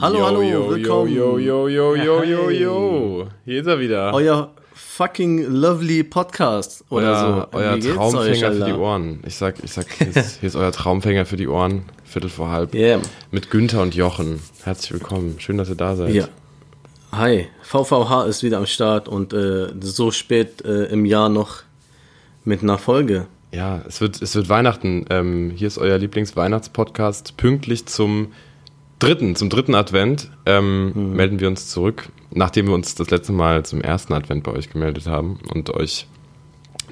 Hallo, yo, hallo, yo, willkommen. Yo, yo, yo, yo, yo, Hey. yo. Hier ist er wieder. Euer fucking lovely Podcast oder euer so. euer Traumfänger euch, für die? Ohren. Ich sag, ich sag, hier ist, hier ist euer Traumfänger für die Ohren. Viertel vor halb. Yeah. Mit Günther und Jochen. Herzlich willkommen. Schön, dass ihr da seid. Ja. Hi, VVH ist wieder am Start und äh, so spät äh, im Jahr noch mit einer Folge. Ja, es wird, es wird Weihnachten. Ähm, hier ist euer Lieblingsweihnachtspodcast. Pünktlich zum dritten, zum dritten Advent ähm, Mhm. melden wir uns zurück, nachdem wir uns das letzte Mal zum ersten Advent bei euch gemeldet haben und euch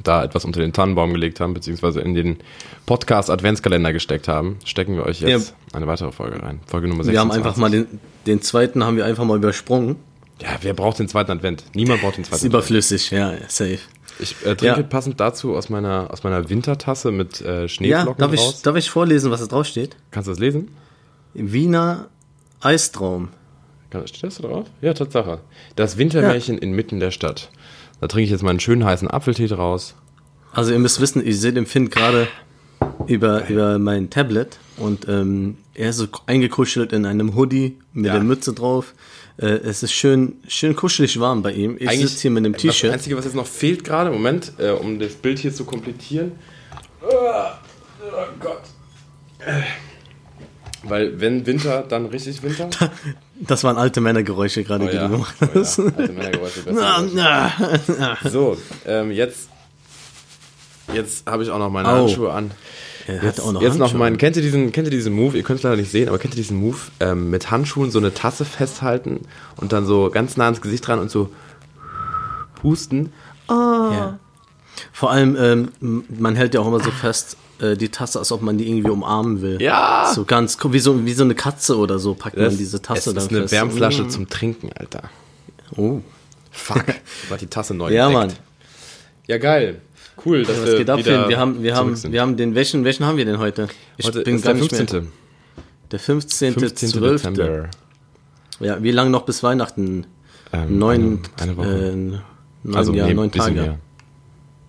da etwas unter den Tannenbaum gelegt haben, beziehungsweise in den Podcast Adventskalender gesteckt haben, stecken wir euch jetzt eine weitere Folge rein. Folge Nummer 26. Wir haben einfach mal den, den zweiten haben wir einfach mal übersprungen. Ja, wer braucht den zweiten Advent? Niemand braucht den Ist zweiten Advent. überflüssig, ja, safe. Ich äh, trinke Ja. passend dazu aus meiner, aus meiner Wintertasse mit äh, Ja, Schneeflocken darf ich, darf ich vorlesen, was da drauf steht? Kannst du das lesen? Wiener Eistraum. Steht das da drauf? Ja, Tatsache. Das Wintermärchen inmitten der Stadt. Da trinke ich jetzt meinen schönen heißen Apfeltee draus. Also ihr müsst wissen, ich sehe den Finn gerade über, über mein Tablet und ähm, er ist so eingekuschelt in einem Hoodie mit Ja. der Mütze drauf. Äh, es ist schön, schön kuschelig warm bei ihm. Ich sitze hier mit einem Das T-Shirt. Einzige, was jetzt noch fehlt gerade, Moment, äh, um das Bild hier zu komplettieren. Oh, oh Gott. Weil wenn Winter, dann richtig Winter. Das waren alte Männergeräusche gerade, Oh die ja, du gemacht oh ja. hast. Alte Männergeräusche, Na. So, ähm, jetzt, jetzt habe ich auch noch meine Au. Handschuhe an. Er Jetzt, hat auch noch jetzt noch Handschuhe mein, an. kennt ihr diesen, kennt ihr diesen Move? Ihr könnt es leider nicht sehen, aber kennt ihr diesen Move? Ähm, mit Handschuhen so eine Tasse festhalten und dann so ganz nah ans Gesicht dran und so husten. Ja. Vor allem, ähm, man hält ja auch immer so fest äh, die Tasse, als ob man die irgendwie umarmen will. Ja. So ganz, wie so, wie so eine Katze oder so packt man diese Tasse es dann ist eine fest. Wärmflasche Mm. zum Trinken, Alter. Oh. Fuck. War die Tasse neu Ja, entdeckt. Mann. Ja, geil. Cool, dass Was wir geht ab, wieder? Wir haben, wir haben, sind. wir haben den, welchen, welchen haben wir denn heute? Ich Heute ist der 15. Der 15. 15. 12. Dezember. Ja, wie lange noch bis Weihnachten? Ähm, neun, eine, Woche. Äh, neun, also ja, nee, neun Tage. mehr.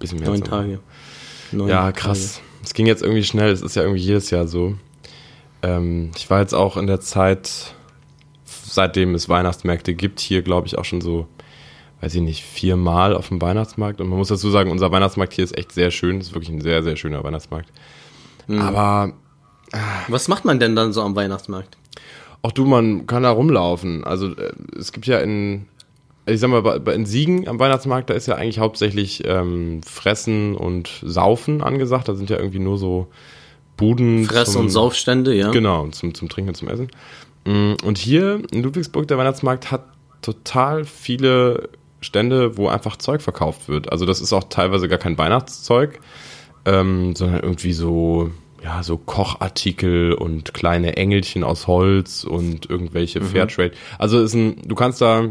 Bisschen mehr. Neun Tage. Neun Ja, krass. Es ging jetzt irgendwie schnell. Es ist ja irgendwie jedes Jahr so. Ähm, ich war jetzt auch in der Zeit, seitdem es Weihnachtsmärkte gibt, hier glaube ich auch schon so, weiß ich nicht, viermal auf dem Weihnachtsmarkt. Und man muss dazu sagen, unser Weihnachtsmarkt hier ist echt sehr schön. Es ist wirklich ein sehr, sehr schöner Weihnachtsmarkt. Mhm. Aber Tage. Was macht man denn dann so am Weihnachtsmarkt? auch du, man kann da rumlaufen. Also äh, es gibt ja in, ich sag mal, in Siegen am Weihnachtsmarkt, da ist ja eigentlich hauptsächlich ähm, Fressen und Saufen angesagt. Da sind ja irgendwie nur so Buden. Fress- zum- und Saufstände, ja? Genau, zum, zum Trinken und zum Essen. Mm, Und hier in Ludwigsburg, der Weihnachtsmarkt hat total viele Stände, wo einfach Zeug verkauft wird. Also das ist auch teilweise gar kein Weihnachtszeug, ähm, sondern irgendwie so, ja, so Kochartikel und kleine Engelchen aus Holz und irgendwelche Fairtrade. Also ist ein, du kannst da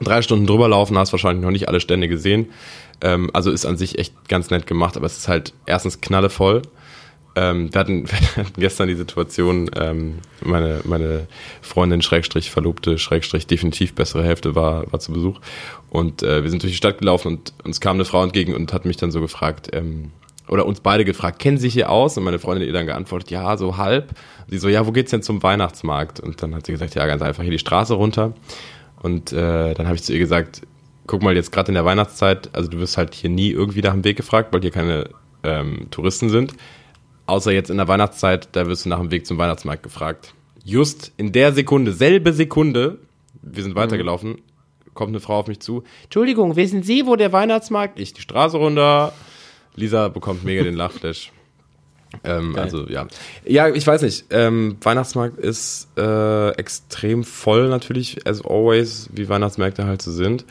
drei Stunden drüber laufen, hast wahrscheinlich noch nicht alle Stände gesehen. Ähm, also ist an sich echt ganz nett gemacht, aber es ist halt erstens knallevoll. Ähm, wir, hatten, wir hatten gestern die Situation, ähm, meine, meine Freundin, Schrägstrich, Verlobte, Schrägstrich, definitiv bessere Hälfte war, war zu Besuch. Und äh, wir sind durch die Stadt gelaufen und uns kam eine Frau entgegen und hat mich dann so gefragt, ähm, oder uns beide gefragt, kennen Sie hier aus? Und meine Freundin ihr dann geantwortet, ja, so halb. Und sie so, ja, wo geht's denn zum Weihnachtsmarkt? Und dann hat sie gesagt, ja, ganz einfach hier die Straße runter. Und äh, dann habe ich zu ihr gesagt, guck mal, jetzt gerade in der Weihnachtszeit, also du wirst halt hier nie irgendwie nach dem Weg gefragt, weil hier keine ähm, Touristen sind. Außer jetzt in der Weihnachtszeit, da wirst du nach dem Weg zum Weihnachtsmarkt gefragt. Just in der Sekunde, selbe Sekunde, wir sind weitergelaufen, kommt eine Frau auf mich zu. Entschuldigung, wissen Sie, wo der Weihnachtsmarkt? Ich die Straße runter. Lisa bekommt mega den Lachflash. Ähm, also ja. Ja, ich weiß nicht. Ähm, Weihnachtsmarkt ist äh, extrem voll natürlich, as always, wie Weihnachtsmärkte halt so sind.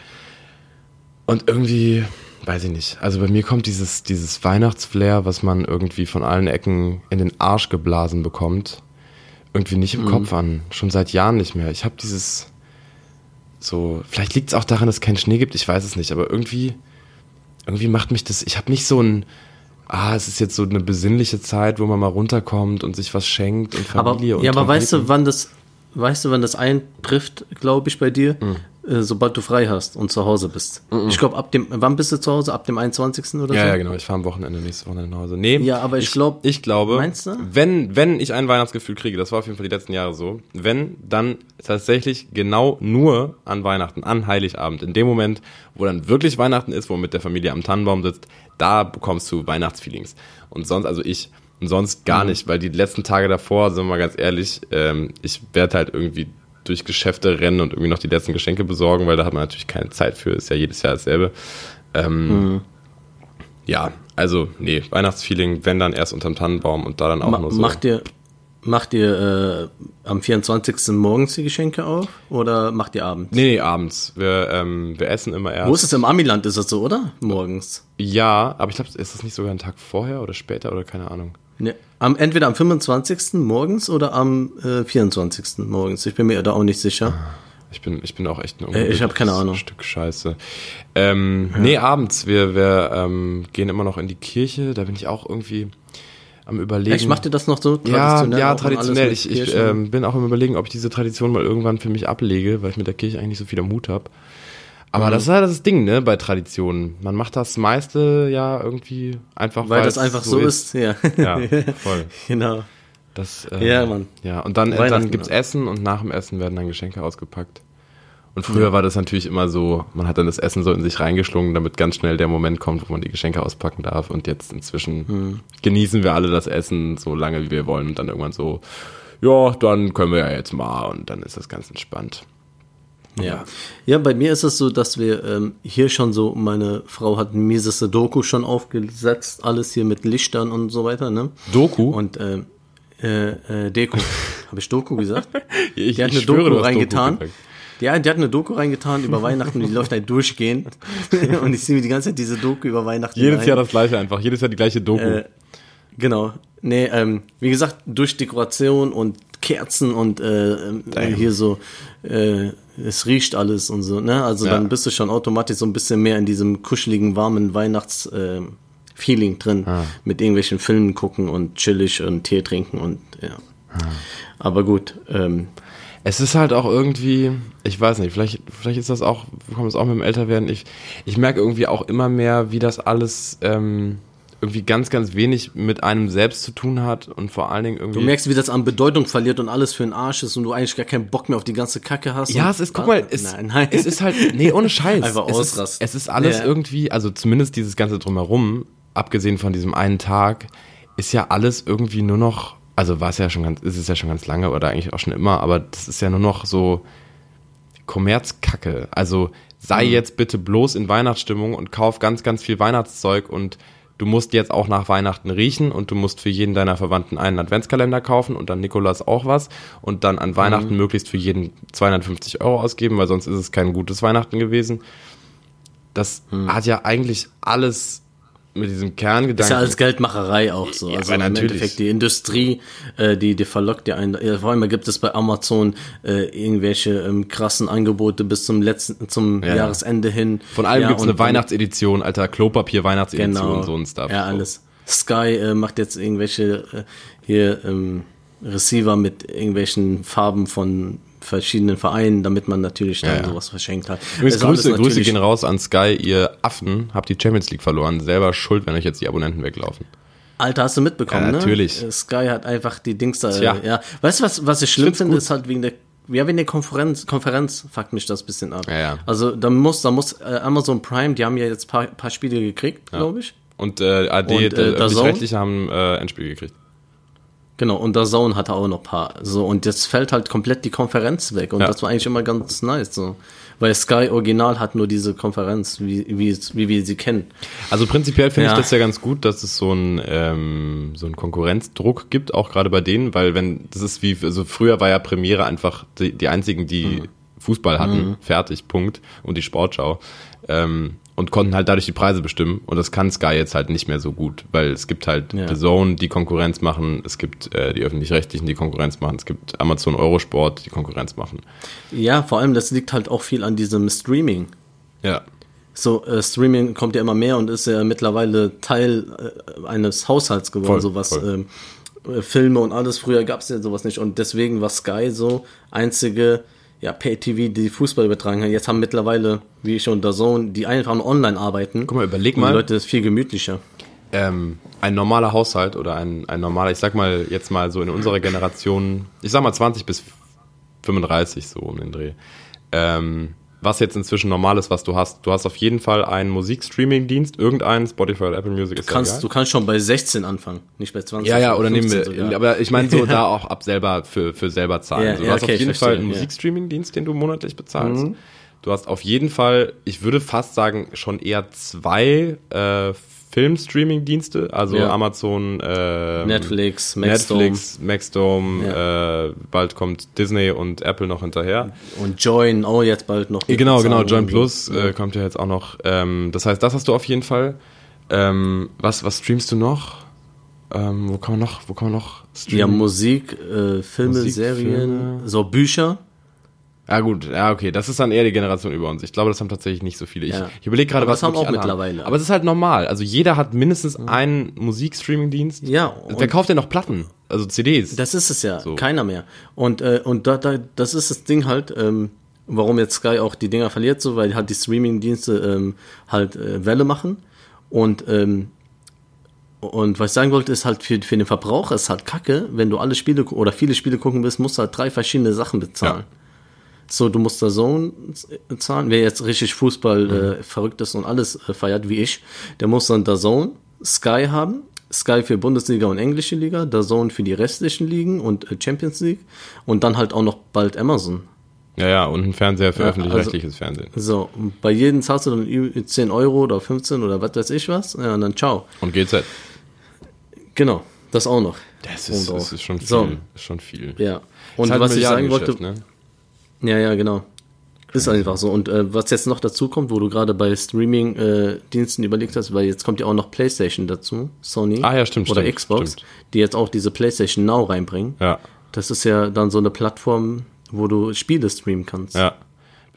Und irgendwie, weiß ich nicht. Also bei mir kommt dieses, dieses Weihnachtsflair, was man irgendwie von allen Ecken in den Arsch geblasen bekommt, irgendwie nicht im Kopf an. Schon seit Jahren nicht mehr. Ich habe dieses so, vielleicht liegt es auch daran, dass es keinen Schnee gibt, ich weiß es nicht, aber irgendwie, irgendwie macht mich das, ich habe nicht so ein, ah, es ist jetzt so eine besinnliche Zeit, wo man mal runterkommt und sich was schenkt und Aber, Familie und ja, aber weißt du, wann das, weißt du, wann das eintrifft, glaube ich, bei dir? Hm. Äh, sobald du frei hast und zu Hause bist. Ich glaube, ab dem, wann bist du zu Hause? Ab dem 21. oder Ja, so? ja, genau. Ich fahre am Wochenende nächste Wochenende nach Hause. Nee, Ja, aber ich glaub- ich glaube, Meinst du? wenn, wenn ich ein Weihnachtsgefühl kriege, das war auf jeden Fall die letzten Jahre so, wenn, dann tatsächlich genau nur an Weihnachten, an Heiligabend. In dem Moment, wo dann wirklich Weihnachten ist, wo man mit der Familie am Tannenbaum sitzt, da bekommst du Weihnachtsfeelings. Und sonst, also ich, und sonst gar Mhm. nicht, weil die letzten Tage davor, sind wir mal ganz ehrlich, ähm, ich werde halt irgendwie durch Geschäfte rennen und irgendwie noch die letzten Geschenke besorgen, weil da hat man natürlich keine Zeit für, ist ja jedes Jahr dasselbe. Ähm, Mhm. Ja, also, nee, Weihnachtsfeeling, wenn dann erst unterm Tannenbaum und da dann auch Ma nur so. Macht ihr, macht ihr äh, am 24. morgens die Geschenke auf oder macht ihr abends? Nee, nee, abends. Wir, ähm, wir essen immer erst. Wo ist es im Amiland? Ist das so, oder? Morgens. Ja, aber ich glaube, ist das nicht sogar ein Tag vorher oder später oder keine Ahnung. Ne, am, entweder am 25. morgens oder am äh, 24. morgens. Ich bin mir da auch nicht sicher. Ich bin, ich bin auch echt ein Äh, ich hab keine Ahnung. Stück Scheiße. Ähm, Nee, abends. Wir, wir ähm, gehen immer noch in die Kirche. Da bin ich auch irgendwie am Überlegen. Echt, macht ihr das noch so ja, traditionell? ja, alles traditionell. Ich, ich ähm, bin auch im Überlegen, ob ich diese Tradition mal irgendwann für mich ablege, weil ich mit der Kirche eigentlich nicht so viel am Hut habe. Aber Mhm. das ist halt das Ding, ne, bei Traditionen. Man macht das meiste ja irgendwie einfach, Weil das es einfach so ist. Ja, Ja, voll. genau. Das, ähm, Ja, Mann. Ja, und dann, äh, dann gibt's ja. Essen und nach dem Essen werden dann Geschenke ausgepackt. Und früher war das natürlich immer so, man hat dann das Essen so in sich reingeschlungen, damit ganz schnell der Moment kommt, wo man die Geschenke auspacken darf. Und jetzt inzwischen Hm. genießen wir alle das Essen so lange, wie wir wollen. Und dann irgendwann so, ja, dann können wir ja jetzt mal. Und dann ist das ganz entspannt. Ja. ja, bei mir ist es so, dass wir ähm, hier schon so, meine Frau hat ein mieses Doku schon aufgesetzt, alles hier mit Lichtern und so weiter, ne? Doku? Und äh, äh, äh, Deko. Habe ich Doku gesagt? Ich- Die hat eine schwöre, Doku reingetan. Doku. Ja, die hat eine Doku reingetan über Weihnachten und die läuft halt durchgehend. und ich sehe mir die ganze Zeit diese Doku über Weihnachten Jedes rein. Jahr das gleiche einfach. Jedes Jahr die gleiche Doku. Äh, genau. Nee, ähm, wie gesagt, durch Dekoration und Kerzen und äh, hier so, äh, es riecht alles und so, ne? Also Ja. dann bist du schon automatisch so ein bisschen mehr in diesem kuscheligen, warmen Weihnachts äh, Feeling drin. Ah. Mit irgendwelchen Filmen gucken und chillig und Tee trinken und ja. Ah. Aber gut, ähm, Es ist halt auch irgendwie, ich weiß nicht, vielleicht, vielleicht ist das auch, kommt es auch mit dem Älterwerden. Ich, ich merke irgendwie auch immer mehr, wie das alles ähm, irgendwie ganz, ganz wenig mit einem selbst zu tun hat und vor allen Dingen irgendwie. du merkst, wie das an Bedeutung verliert und alles für den Arsch ist und du eigentlich gar keinen Bock mehr auf die ganze Kacke hast. ja, es ist, guck mal, es, nein, nein. es ist halt, nee, ohne Scheiß. Einfach es ausrasten. ist, es ist alles Ja. irgendwie, also zumindest dieses ganze Drumherum, abgesehen von diesem einen Tag, ist ja alles irgendwie nur noch, also war es ja schon ganz, ist es ja schon ganz lange oder eigentlich auch schon immer, aber das ist ja nur noch so Kommerzkacke. Also sei Mhm. jetzt bitte bloß in Weihnachtsstimmung und kauf ganz, ganz viel Weihnachtszeug und du musst jetzt auch nach Weihnachten riechen und du musst für jeden deiner Verwandten einen Adventskalender kaufen und dann Nikolaus auch was und dann an Weihnachten Mhm. möglichst für jeden 250 Euro ausgeben, weil sonst ist es kein gutes Weihnachten gewesen. Das Mhm. hat ja eigentlich alles mit diesem Ist Kerngedanken. ja als Geldmacherei auch so. Ja, also im natürlich. Endeffekt die Industrie, äh, die, die verlockt ja einen. Ja, vor allem gibt es bei Amazon äh, irgendwelche ähm, krassen Angebote bis zum letzten, zum Ja. Jahresende hin. Von allem ja, gibt's eine Weihnachtsedition, alter Klopapier-Weihnachtsedition, Genau. so ein Stuff. Ja, alles. Sky äh, macht jetzt irgendwelche äh, hier ähm, Receiver mit irgendwelchen Farben von verschiedenen Vereinen, damit man natürlich dann Ja, ja. sowas verschenkt hat. Übrigens, Grüße, Grüße gehen raus an Sky, ihr Affen, habt die Champions League verloren. Selber schuld, wenn euch jetzt die Abonnenten weglaufen. Alter, hast du mitbekommen, Ja, ne? natürlich. Äh, Sky hat einfach die Dings da, Tja. ja. Weißt du, was, was ich schlimm finde, ist halt wegen der, ja, wegen der Konferenz, Konferenz fuckt mich das ein bisschen ab. Ja, ja. Also, da muss, da muss äh, Amazon Prime, die haben ja jetzt paar, paar Spiele gekriegt, glaube ich. Und äh, AD, Und, äh, öffentlich-rechtliche haben äh, Endspiel gekriegt. Genau, und der Zone hatte auch noch paar. So, und jetzt fällt halt komplett die Konferenz weg. Und Ja. das war eigentlich immer ganz nice. So. Weil Sky Original hat nur diese Konferenz, wie, wie, wie wir sie kennen. Also prinzipiell finde Ja. ich das ja ganz gut, dass es so einen ähm, so einen Konkurrenzdruck gibt, auch gerade bei denen, weil wenn das ist wie also früher war ja Premiere einfach die, die einzigen, die Mhm. Fußball hatten, fertig, Punkt und die Sportschau ähm, und konnten halt dadurch die Preise bestimmen und das kann Sky jetzt halt nicht mehr so gut, weil es gibt halt Ja. The Zone, die Konkurrenz machen, es gibt äh, die öffentlich-rechtlichen, die Konkurrenz machen, es gibt Amazon Eurosport, die Konkurrenz machen. Ja, vor allem, das liegt halt auch viel an diesem Streaming. Ja. So, äh, Streaming kommt ja immer mehr und ist ja mittlerweile Teil äh, eines Haushalts geworden, Voll, sowas. Ähm, äh, Filme und alles. Früher gab es ja sowas nicht. Und deswegen war Sky so einzige ja, Pay-TV, die Fußball übertragen haben. Jetzt haben mittlerweile, wie schon der Sohn, die einfach nur online arbeiten. Guck mal, überleg mal. Die Leute das ist viel gemütlicher. ähm, ein normaler Haushalt oder ein, ein normaler, ich sag mal jetzt mal so in unserer Generation, ich sag mal 20 bis 35 so um den Dreh. Ähm, was jetzt inzwischen normal ist, was du hast. Du hast auf jeden Fall einen Musikstreaming-Dienst, irgendeinen, Spotify oder Apple Music ist ja Kannst, egal. du kannst schon bei 16 anfangen, nicht bei 20. Ja, ja, oder nehmen 15 wir, sogar. aber ich meine so da auch ab selber für, für selber zahlen. Ja, so, du ja, hast okay, auf jeden Fall einen ja. Mhm. Musikstreaming-Dienst, den du monatlich bezahlst. Du hast auf jeden Fall, ich würde fast sagen, schon eher zwei äh, Film-Streaming-Dienste, also Ja. Amazon, äh, Netflix, Maxdome Netflix, Maxdome, äh, bald kommt Disney und Apple noch hinterher. und Join, oh, jetzt bald noch. Genau, genau, Join. Plus äh, kommt ja jetzt auch noch. Ähm, das heißt, das hast du auf jeden Fall. Ähm, was, was streamst du noch? Ähm, wo kann man noch, wo kann man noch streamen? Ja, Musik, äh, Filme, Musik, Serien, Filme. so Bücher. Ja gut, ja okay, das ist dann eher die Generation über uns. Ich glaube, das haben tatsächlich nicht so viele. Ich, Ja. ich überlege gerade, was das haben auch mittlerweile. Aber es ist halt normal. Also jeder hat mindestens einen Musikstreaming-Dienst. Ja, Wer kauft denn noch Platten? Also CDs? Das ist es ja, So. keiner mehr. Und, äh, und da, da, das ist das Ding halt, ähm, warum jetzt Sky auch die Dinger verliert, so, weil halt die Streaming-Dienste ähm, halt äh, Welle machen. Und, ähm, und was ich sagen wollte, ist halt für, für den Verbraucher ist halt kacke, wenn du alle Spiele oder viele Spiele gucken willst, musst du halt drei verschiedene Sachen bezahlen. Ja. So, du musst da Zone zahlen. Wer jetzt richtig Fußball Mhm. äh, verrückt ist und alles äh, feiert wie ich, der muss dann da Zone, Sky haben. Sky für Bundesliga und englische Liga, da Zone für die restlichen Ligen und äh, Champions League und dann halt auch noch bald Amazon. Ja, ja, und ein Fernseher für Ja, öffentlich-rechtliches Fernsehen. So, bei jedem zahlst du dann ü- 10 Euro oder 15 oder was weiß ich was. Ja, und dann ciao. Und GZ. Genau, das auch noch. Das ist, das ist schon viel. So. Ist schon viel. Ja. Und halt was ich sagen wollte, Ne? Ja, ja, genau. Ist einfach so. Und äh, was jetzt noch dazu kommt, wo du gerade bei Streaming-Diensten überlegt hast, weil jetzt kommt ja auch noch PlayStation dazu, Sony Ah, ja, stimmt, oder stimmt, Xbox, stimmt. die jetzt auch diese PlayStation Now reinbringen. Ja, Das ist ja dann so eine Plattform, wo du Spiele streamen kannst. ja.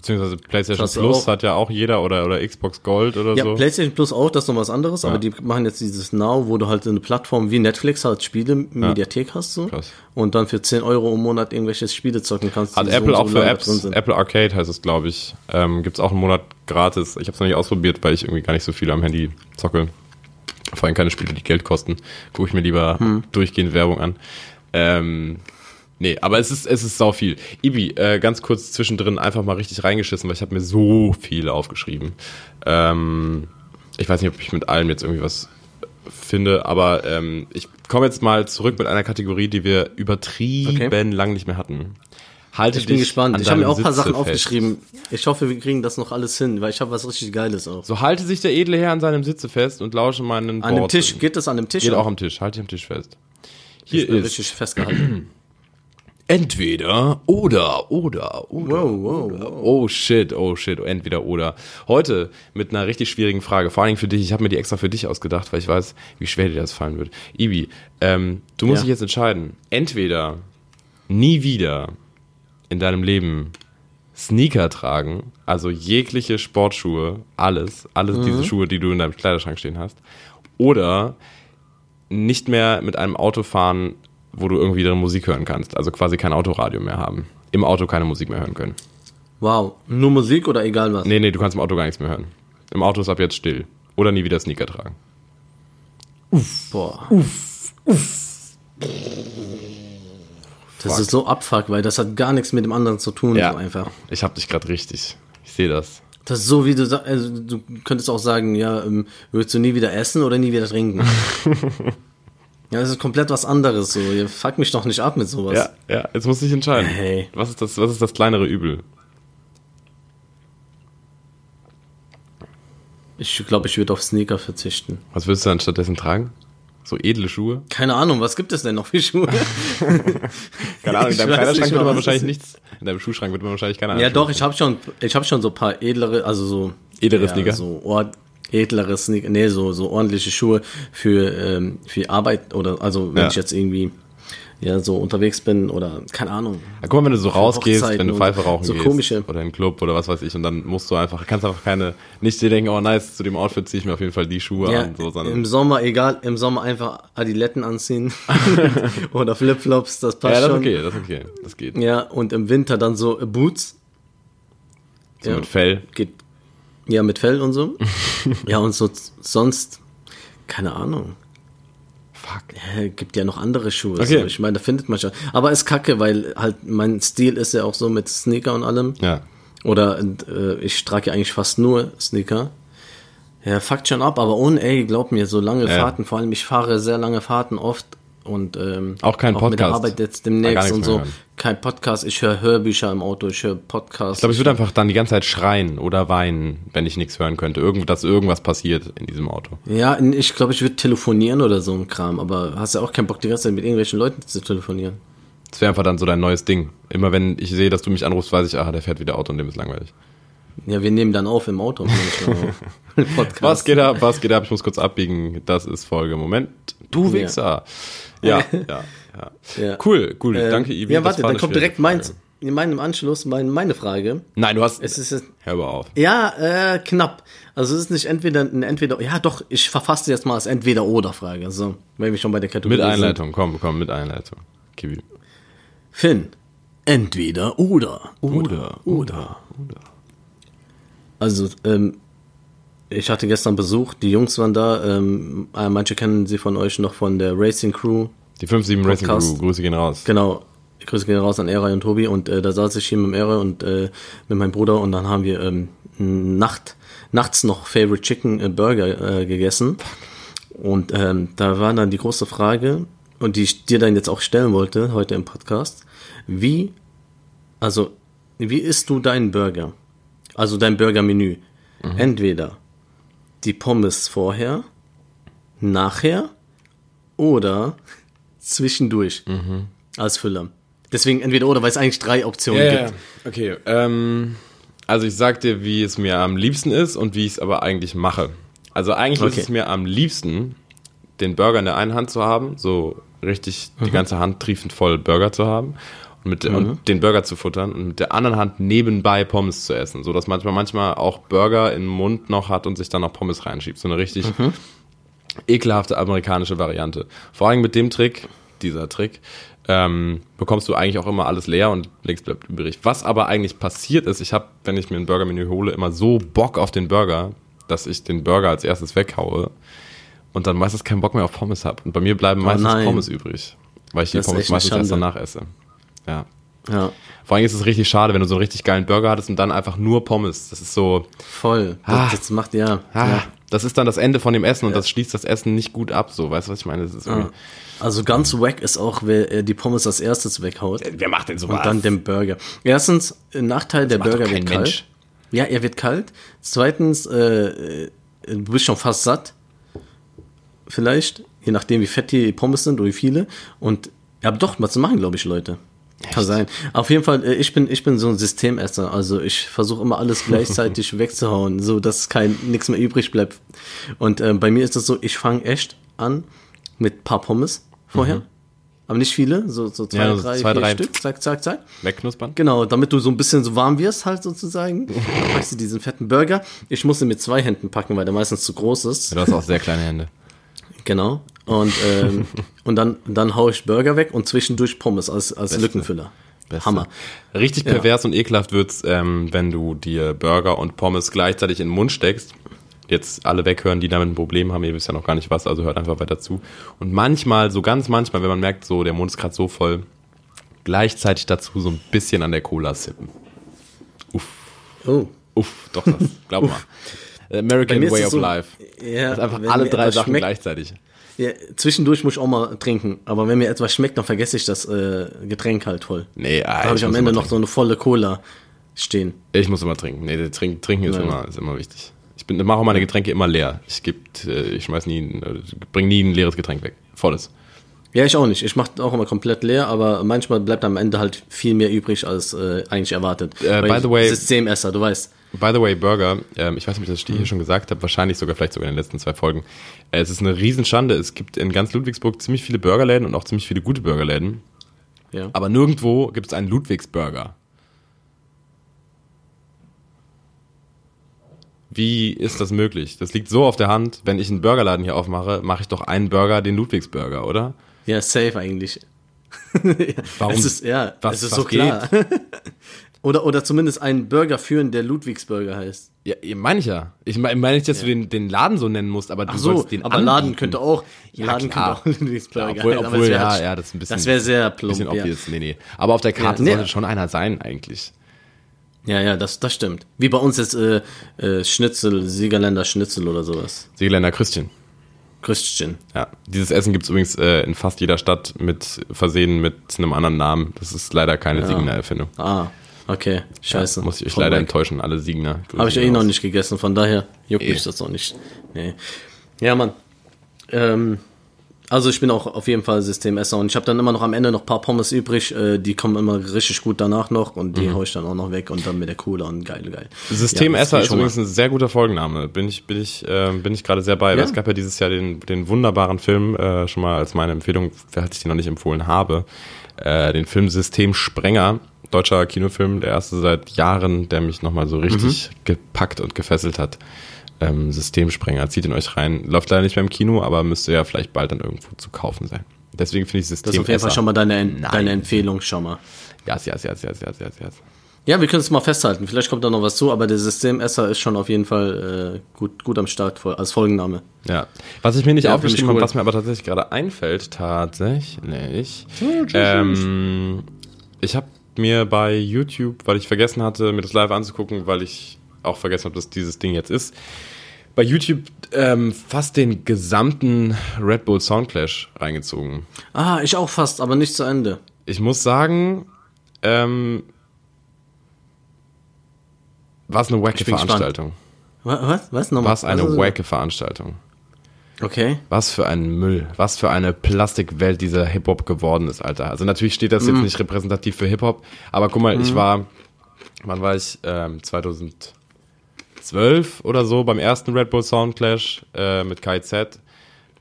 Beziehungsweise PlayStation Plus auch- hat ja auch jeder oder, oder Xbox Gold oder Ja, so. PlayStation Plus auch, das ist noch was anderes, aber die machen jetzt dieses Now, wo du halt eine Plattform wie Netflix halt Spiele, Mediathek hast so Krass. und dann für 10 Euro im Monat irgendwelche Spiele zocken kannst. Hat so Apple und auch so für Apps. Apple Arcade heißt es, glaube ich. Ähm, Gibt es auch einen Monat gratis. Ich habe es noch nicht ausprobiert, weil ich irgendwie gar nicht so viel am Handy zocke. Vor allem keine Spiele, die Geld kosten. Gucke ich mir lieber Hm. durchgehend Werbung an. Ähm, nee, aber es ist, es ist sau viel. Ibi, äh, ganz kurz zwischendrin einfach mal richtig reingeschissen, weil ich habe mir so viel aufgeschrieben. Ähm, ich weiß nicht, ob ich mit allem jetzt irgendwie was finde, aber ähm, ich komme jetzt mal zurück mit einer Kategorie, die wir übertrieben Okay. lang nicht mehr hatten. Halte Ich bin gespannt. an Ich habe mir auch ein paar Sachen fest. aufgeschrieben. Ich hoffe, wir kriegen das noch alles hin, weil ich habe was richtig Geiles auch. So halte sich der edle Herr an seinem Sitze fest und lausche meinen An dem Worten. Tisch, geht das an dem Tisch? Geht auch am Tisch. Halte dich am Tisch fest. Hier bin ist richtig festgehalten. Entweder oder oder oder. Wow, wow, Oh shit, oh shit, entweder oder. Heute mit einer richtig schwierigen Frage, vor allem für dich. Ich habe mir die extra für dich ausgedacht, weil ich weiß, wie schwer dir das fallen wird. Ibi, ähm, du musst Ja. dich jetzt entscheiden. Entweder nie wieder in deinem Leben Sneaker tragen, also jegliche Sportschuhe, alles, alles Mhm. diese Schuhe, die du in deinem Kleiderschrank stehen hast, oder nicht mehr mit einem Auto fahren, wo du irgendwie drin Musik hören kannst, also quasi kein Autoradio mehr haben. Im Auto keine Musik mehr hören können. Wow. Nur Musik oder egal was? Nee, nee, du kannst im Auto gar nichts mehr hören. Im Auto ist ab jetzt still. Oder nie wieder Sneaker tragen. Boah. Das ist so abfuck, weil das hat gar nichts mit dem anderen zu tun, Ja. so einfach. Ich hab dich gerade richtig. Ich sehe das. Das ist so, wie du sagst, also du könntest auch sagen, ja, ähm, würdest du nie wieder essen oder nie wieder trinken? ja, das ist komplett was anderes, so. Ihr fuck mich doch nicht ab mit sowas. Ja, ja, jetzt musst du dich entscheiden. Hey. Was ist das, was ist das kleinere Übel? Ich glaube, ich würde auf Sneaker verzichten. Was würdest du dann stattdessen tragen? So edle Schuhe? Keine Ahnung, was gibt es denn noch für Schuhe? Keine Ahnung, in Ich deinem Kleiderschrank würde man wahrscheinlich nichts. In deinem Schuhschrank würde man wahrscheinlich keine ja, Ahnung. doch, ich habe schon, ich habe schon so ein paar edlere, also so Edlere ja, Sneaker? so or edlere Sneaker, nee, so so ordentliche Schuhe für ähm, für Arbeit oder also wenn Ja. ich jetzt irgendwie ja so unterwegs bin oder keine Ahnung. Ja, guck mal, wenn du so rausgehst, wenn du Pfeife rauchen so gehst komische. oder in einen Club oder was weiß ich und dann musst du einfach, kannst einfach keine, nicht dir denken, oh nice, zu dem Outfit ziehe ich mir auf jeden Fall die Schuhe Ja, an, so, sondern im Sommer egal, im Sommer einfach Adiletten anziehen oder Flipflops, das passt ja, das ist schon. okay, das ist okay, das geht. Ja, und im Winter dann so Boots. So ja. mit Fell. Geht ja mit Fell und so. ja, und so sonst keine Ahnung. Fuck. Ja, gibt ja noch andere Schuhe. Okay. So. Ich meine, da findet man schon. Aber ist kacke, weil halt mein Stil ist ja auch so mit Sneaker und allem. Ja. Oder äh, ich trage ja eigentlich fast nur Sneaker. Ja, fuckt schon ab, aber ohne, ey, glaub mir, so lange Ja. Fahrten, vor allem ich fahre sehr lange Fahrten oft und ähm, Auch kein Mit der Podcast. Arbeit jetzt demnächst nichts und so. hören. Kein Podcast, ich höre Hörbücher im Auto, ich höre Podcasts. Ich glaube, ich würde einfach dann die ganze Zeit schreien oder weinen, wenn ich nichts hören könnte. Irgend, dass irgendwas passiert in diesem Auto. ja, ich glaube, ich würde telefonieren oder so ein Kram, aber hast ja auch keinen Bock, die ganze Zeit mit irgendwelchen Leuten zu telefonieren. Das wäre einfach dann so dein neues Ding. Immer wenn ich sehe, dass du mich anrufst, weiß ich, ah, der fährt wieder Auto und dem ist langweilig. Ja, wir nehmen dann auf im Auto. auch. Podcast. Was geht ab? Was geht ab? Ich muss kurz abbiegen. Das ist Folge. Moment. Du Wichser. Ja, ja, ja. Ja. Cool, cool. Ähm, Danke, Ivi. Ja, warte, war dann kommt direkt meins. In meinem Anschluss mein, meine Frage. Nein, du hast. Es ist jetzt, Hör mal auf. ja, äh, knapp. Also es ist nicht entweder ein entweder, ja doch, ich verfasse jetzt mal als entweder oder Frage. So, wenn wir schon bei der Kategorie Mit sind. Einleitung. Komm, komm, mit Einleitung. Kiwi. Finn, entweder oder. Oder, oder. Also, ähm, ich hatte gestern Besuch, die Jungs waren da, ähm, äh, manche kennen sie von euch noch von der Racing Crew. Die 5-7 Racing. Crew. Grüße gehen raus. Genau, Grüße gehen raus an Eray und Tobi und äh, da saß ich hier mit dem Eray und äh, mit meinem Bruder und dann haben wir ähm, Nacht, nachts noch Favorite Chicken äh, Burger äh, gegessen und ähm, da war dann die große Frage und die ich dir dann jetzt auch stellen wollte heute im Podcast, wie, also wie isst du deinen Burger? Also dein Burgermenü. Entweder die Pommes vorher, nachher oder zwischendurch als Füller. Deswegen entweder oder, weil es eigentlich drei Optionen Ja, ja. gibt. Okay. Ähm, also ich sag dir, wie es mir am liebsten ist und wie ich es aber eigentlich mache. Also eigentlich ist Okay. es mir am liebsten, den Burger in der einen Hand zu haben, so richtig Mhm. die ganze Hand triefend voll Burger zu haben mit, Mhm. und den Burger zu futtern und mit der anderen Hand nebenbei Pommes zu essen, so dass manchmal manchmal auch Burger im Mund noch hat und sich dann noch Pommes reinschiebt. So eine richtig Mhm. ekelhafte amerikanische Variante. Vor allem mit dem Trick, dieser Trick, ähm, bekommst du eigentlich auch immer alles leer und links bleibt übrig. Was aber eigentlich passiert ist, ich habe, wenn ich mir ein Burgermenü hole, immer so Bock auf den Burger, dass ich den Burger als erstes weghaue und dann meistens keinen Bock mehr auf Pommes habe. Und bei mir bleiben meistens Oh. Pommes übrig, weil ich die Pommes meistens erst danach esse. Ja. Ja, Vor allem ist es richtig schade, wenn du so einen richtig geilen Burger hattest und dann einfach nur Pommes. Das ist so, voll. Ah. Das, das macht ja. ah, ja. das ist dann das Ende von dem Essen und das schließt das Essen nicht gut ab. So, weißt du, was ich meine? Das ist irgendwie, Also ganz wack ist auch, wer äh, die Pommes als erstes weghaut. Wer macht denn sowas? Und dann den Burger. Erstens, Nachteil, der macht doch Burger wird kalt. Mensch. Ja, er wird kalt. Zweitens, äh, äh, du bist schon fast satt. Vielleicht, je nachdem, wie fett die Pommes sind oder wie viele. Und ja, doch, was machen, glaube ich, Leute. Kann sein. Auf jeden Fall, äh, ich bin, ich bin so ein Systemesser. Also ich versuche immer alles gleichzeitig wegzuhauen, so dass kein nichts mehr übrig bleibt. Und äh, bei mir ist es so, ich fange echt an mit paar Pommes vorher. Aber nicht viele, so, so zwei, Ja, drei, zwei, vier drei. Stück, zack, zack, zack. Wegknuspern? Genau, damit du so ein bisschen so warm wirst halt sozusagen. Dann packst du diesen fetten Burger. Ich muss ihn mit zwei Händen packen, weil der meistens zu groß ist. Du hast auch sehr kleine Hände. Genau. Und, ähm, und dann, dann hau ich Burger weg und zwischendurch Pommes als, als Lückenfüller. Beste. Hammer. Richtig pervers und ekelhaft wird's, ähm, wenn du dir Burger und Pommes gleichzeitig in den Mund steckst. Jetzt alle weghören, die damit ein Problem haben. Ihr wisst ja noch gar nicht was, also hört einfach weiter zu. Und manchmal, so ganz manchmal, wenn man merkt, so der Mund ist gerade so voll, gleichzeitig dazu so ein bisschen an der Cola sippen. Uff, Oh. uff, doch das, glaub mal. American Way of so- Life. Ja, Das ist einfach alle drei Sachen schmeckt- gleichzeitig. Ja, zwischendurch muss ich auch mal trinken. Aber wenn mir etwas schmeckt, dann vergesse ich das äh, Getränk halt voll. Nee, ah, Da habe ich am Ende noch so eine volle Cola stehen. Ich muss immer trinken. Nee, der Trink, trinken ist, Ja. immer, ist immer wichtig. Ich bin, mache auch meine Getränke immer leer. Ich geb, äh, ich schmeiß nie, ein- äh, bring nie ein leeres Getränk weg. Volles. Ja, ich auch nicht. Ich mache auch immer komplett leer, aber manchmal bleibt am Ende halt viel mehr übrig als äh, eigentlich erwartet. Äh, by the way- Systemesser, du weißt. By the way, Burger, ähm, ich weiß nicht, ob ich das hier schon gesagt habe, wahrscheinlich sogar vielleicht sogar in den letzten zwei Folgen. Äh, es ist eine Riesenschande. Es gibt in ganz Ludwigsburg ziemlich viele Burgerläden und auch ziemlich viele gute Burgerläden. Ja. Aber nirgendwo gibt es einen Ludwigsburger. Wie ist das möglich? Das liegt so auf der Hand. Wenn ich einen Burgerladen hier aufmache, mache ich doch einen Burger, den Ludwigsburger, oder? Ja, safe eigentlich. Warum? Es ist, ja, Was- es ist so klar. oder, oder zumindest einen Burger führen, der Ludwigsburger heißt. Ja, meine ich ja. Ich meine nicht, dass du den, den Laden so nennen musst, aber du Ach so, sollst den aber Laden könnte auch, Ja, Laden klar. könnte auch Ludwigsburger Ja, obwohl, aber obwohl ja, halt- ja, das ist ein bisschen, Das wäre sehr plump, bisschen ja. obvious. Nee, nee. Aber auf der Karte Ja, nee. sollte schon einer sein, eigentlich. Ja, ja, das, das stimmt. Wie bei uns jetzt äh, äh, Schnitzel, Siegerländer Schnitzel oder sowas. Seeländer Christian. Christian. Ja, dieses Essen gibt es übrigens äh, in fast jeder Stadt mit versehen mit einem anderen Namen. Das ist leider keine Siegener Erfindung. Ah, okay. Scheiße. Muss ich euch Voll leider weg. enttäuschen, alle Siegener. Habe ich ja eh noch nicht gegessen, von daher juckt Eh. mich das auch nicht. Nee. Ja, Mann. Ähm, also ich bin auch auf jeden Fall Systemesser und ich habe dann immer noch am Ende noch ein paar Pommes übrig, äh, die kommen immer richtig gut danach noch und die hau ich dann auch noch weg und dann mit der Cola und geil, geil. Systemesser Ja, ist übrigens ein sehr guter Folgenname. Bin ich, bin ich, äh, bin ich gerade sehr bei. Ja. Es gab ja dieses Jahr den, den wunderbaren Film, äh, schon mal als meine Empfehlung, falls ich den noch nicht empfohlen habe, äh, den Film Systemsprenger, deutscher Kinofilm, der erste seit Jahren, der mich nochmal so richtig gepackt und gefesselt hat. Ähm, Systemsprenger, zieht ihn euch rein. Läuft leider nicht mehr im Kino, aber müsste ja vielleicht bald dann irgendwo zu kaufen sein. Deswegen finde ich Das Systemesser. ist auf jeden Fall schon mal deine, Nein. deine Empfehlung schon mal. Yes, yes, yes, yes, yes, yes, yes. Ja, wir können es mal festhalten. Vielleicht kommt da noch was zu, aber der Systemesser ist schon auf jeden Fall äh, gut, gut am Start als Folgenname. Ja. Was ich mir nicht Ja, aufgeschrieben finde habe, cool. was mir aber tatsächlich gerade einfällt, tatsächlich. Ähm, ich habe mir bei YouTube, weil ich vergessen hatte, mir das live anzugucken, weil ich auch vergessen habe, dass dieses Ding jetzt ist, bei YouTube ähm, fast den gesamten Red Bull Soundclash reingezogen. Ah, ich auch fast, aber nicht zu Ende. Ich muss sagen, ähm, war es eine wacke bin gespannt. Veranstaltung. Was? Was? Was? Nochmal? War es eine Was ist- wacke Veranstaltung. Okay. Was für ein Müll, was für eine Plastikwelt dieser Hip-Hop geworden ist, Alter. Also natürlich steht das Mhm. jetzt nicht repräsentativ für Hip-Hop, aber guck mal, ich war, wann war ich? Ähm, 2012 oder so beim ersten Red Bull Soundclash äh, mit KIZ.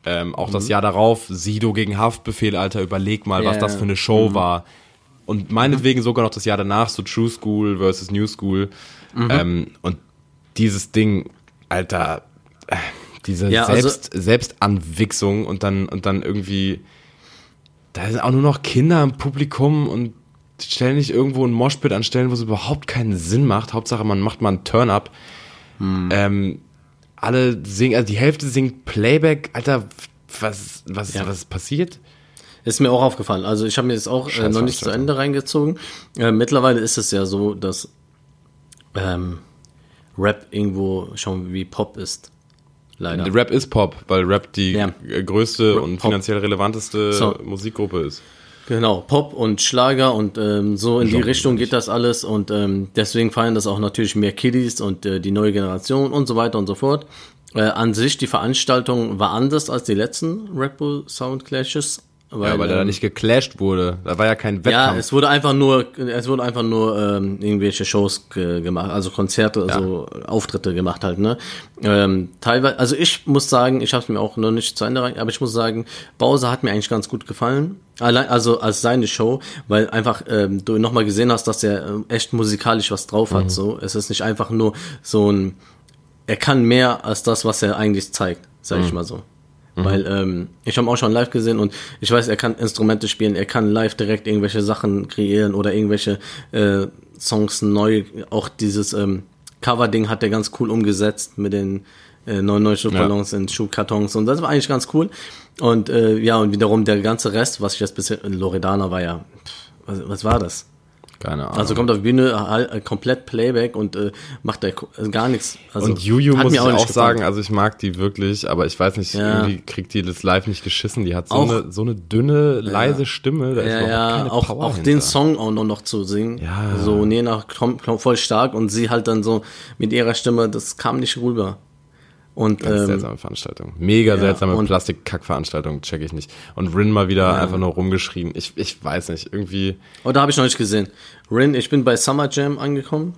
Ähm, auch das Jahr darauf, Sido gegen Haftbefehl, Alter, überleg mal, was Ja, das für eine Show war. Und meinetwegen sogar noch das Jahr danach, so True School versus New School. Ähm, und dieses Ding, Alter, äh, diese Ja, also- Selbst, Selbstanwichsung und dann, und dann irgendwie, da sind auch nur noch Kinder im Publikum und stellen nicht irgendwo ein Moshpit an Stellen, wo es überhaupt keinen Sinn macht. Hauptsache, man macht mal einen Turn-up. Hm. Ähm, alle singen, also die Hälfte singt Playback. Alter, was, was, Ja. was ist passiert? Ist mir auch aufgefallen. Also ich habe mir jetzt auch äh, noch nicht zu. Ende reingezogen. Äh, mittlerweile ist es ja so, dass ähm, Rap irgendwo schon wie Pop ist. Leider. Rap ist Pop, weil Rap die Ja. größte Rap- und finanziell relevanteste So. Musikgruppe ist. Genau, Pop und Schlager und ähm, so in die Genre Richtung meine geht das alles und ähm, deswegen feiern das auch natürlich mehr Kiddies und äh, die neue Generation und so weiter und so fort. Äh, an sich, die Veranstaltung war anders als die letzten Red Bull Sound Clashes. Weil, Ja, weil er da ähm, nicht geclasht wurde. Da war ja kein Ja, Wettkampf. es wurde einfach nur, es wurde einfach nur ähm, irgendwelche Shows ge gemacht, also Konzerte, also Auftritte gemacht halt, ne? Ähm, teilweise, also ich muss sagen, ich habe es mir auch noch nicht zu Ende rein, aber ich muss sagen, Bowser hat mir eigentlich ganz gut gefallen. Allein, also als seine Show, weil einfach ähm, du nochmal gesehen hast, dass er ähm, echt musikalisch was drauf hat. So, es ist nicht einfach nur so ein, er kann mehr als das, was er eigentlich zeigt, sag ich mal so. Weil ähm, ich habe auch schon live gesehen und ich weiß, er kann Instrumente spielen, er kann live direkt irgendwelche Sachen kreieren oder irgendwelche äh, Songs neu. Auch dieses ähm, Cover-Ding hat er ganz cool umgesetzt mit den äh, 99 Schuhballons in Schuhkartons und das war eigentlich ganz cool. Und äh, ja, und wiederum der ganze Rest, was ich jetzt bisher, Loredana war ja, was, was war das? Keine Ahnung. Also kommt auf die Bühne, äh, komplett Playback und äh, macht er also gar nichts. Also, und Juju muss ich auch, gefallen. sagen, also ich mag die wirklich, aber ich weiß nicht, Ja. irgendwie kriegt die das live nicht geschissen. Die hat so, Auch- eine, so eine dünne, leise Stimme, da ist Ja, überhaupt ja, keine auch, Power auch hinter. den Song auch noch, noch zu singen. Ja. So, Nena kommt, kommt voll stark und sie halt dann so mit ihrer Stimme, das kam nicht rüber. Und Ganz ähm, seltsame Veranstaltung. Mega seltsame und- Plastikkack-Veranstaltung, check ich nicht. Und Rin mal wieder einfach nur rumgeschrien. Ich, ich weiß nicht, irgendwie. oh, da habe ich noch nicht gesehen. Rin, ich bin bei Summer Jam angekommen.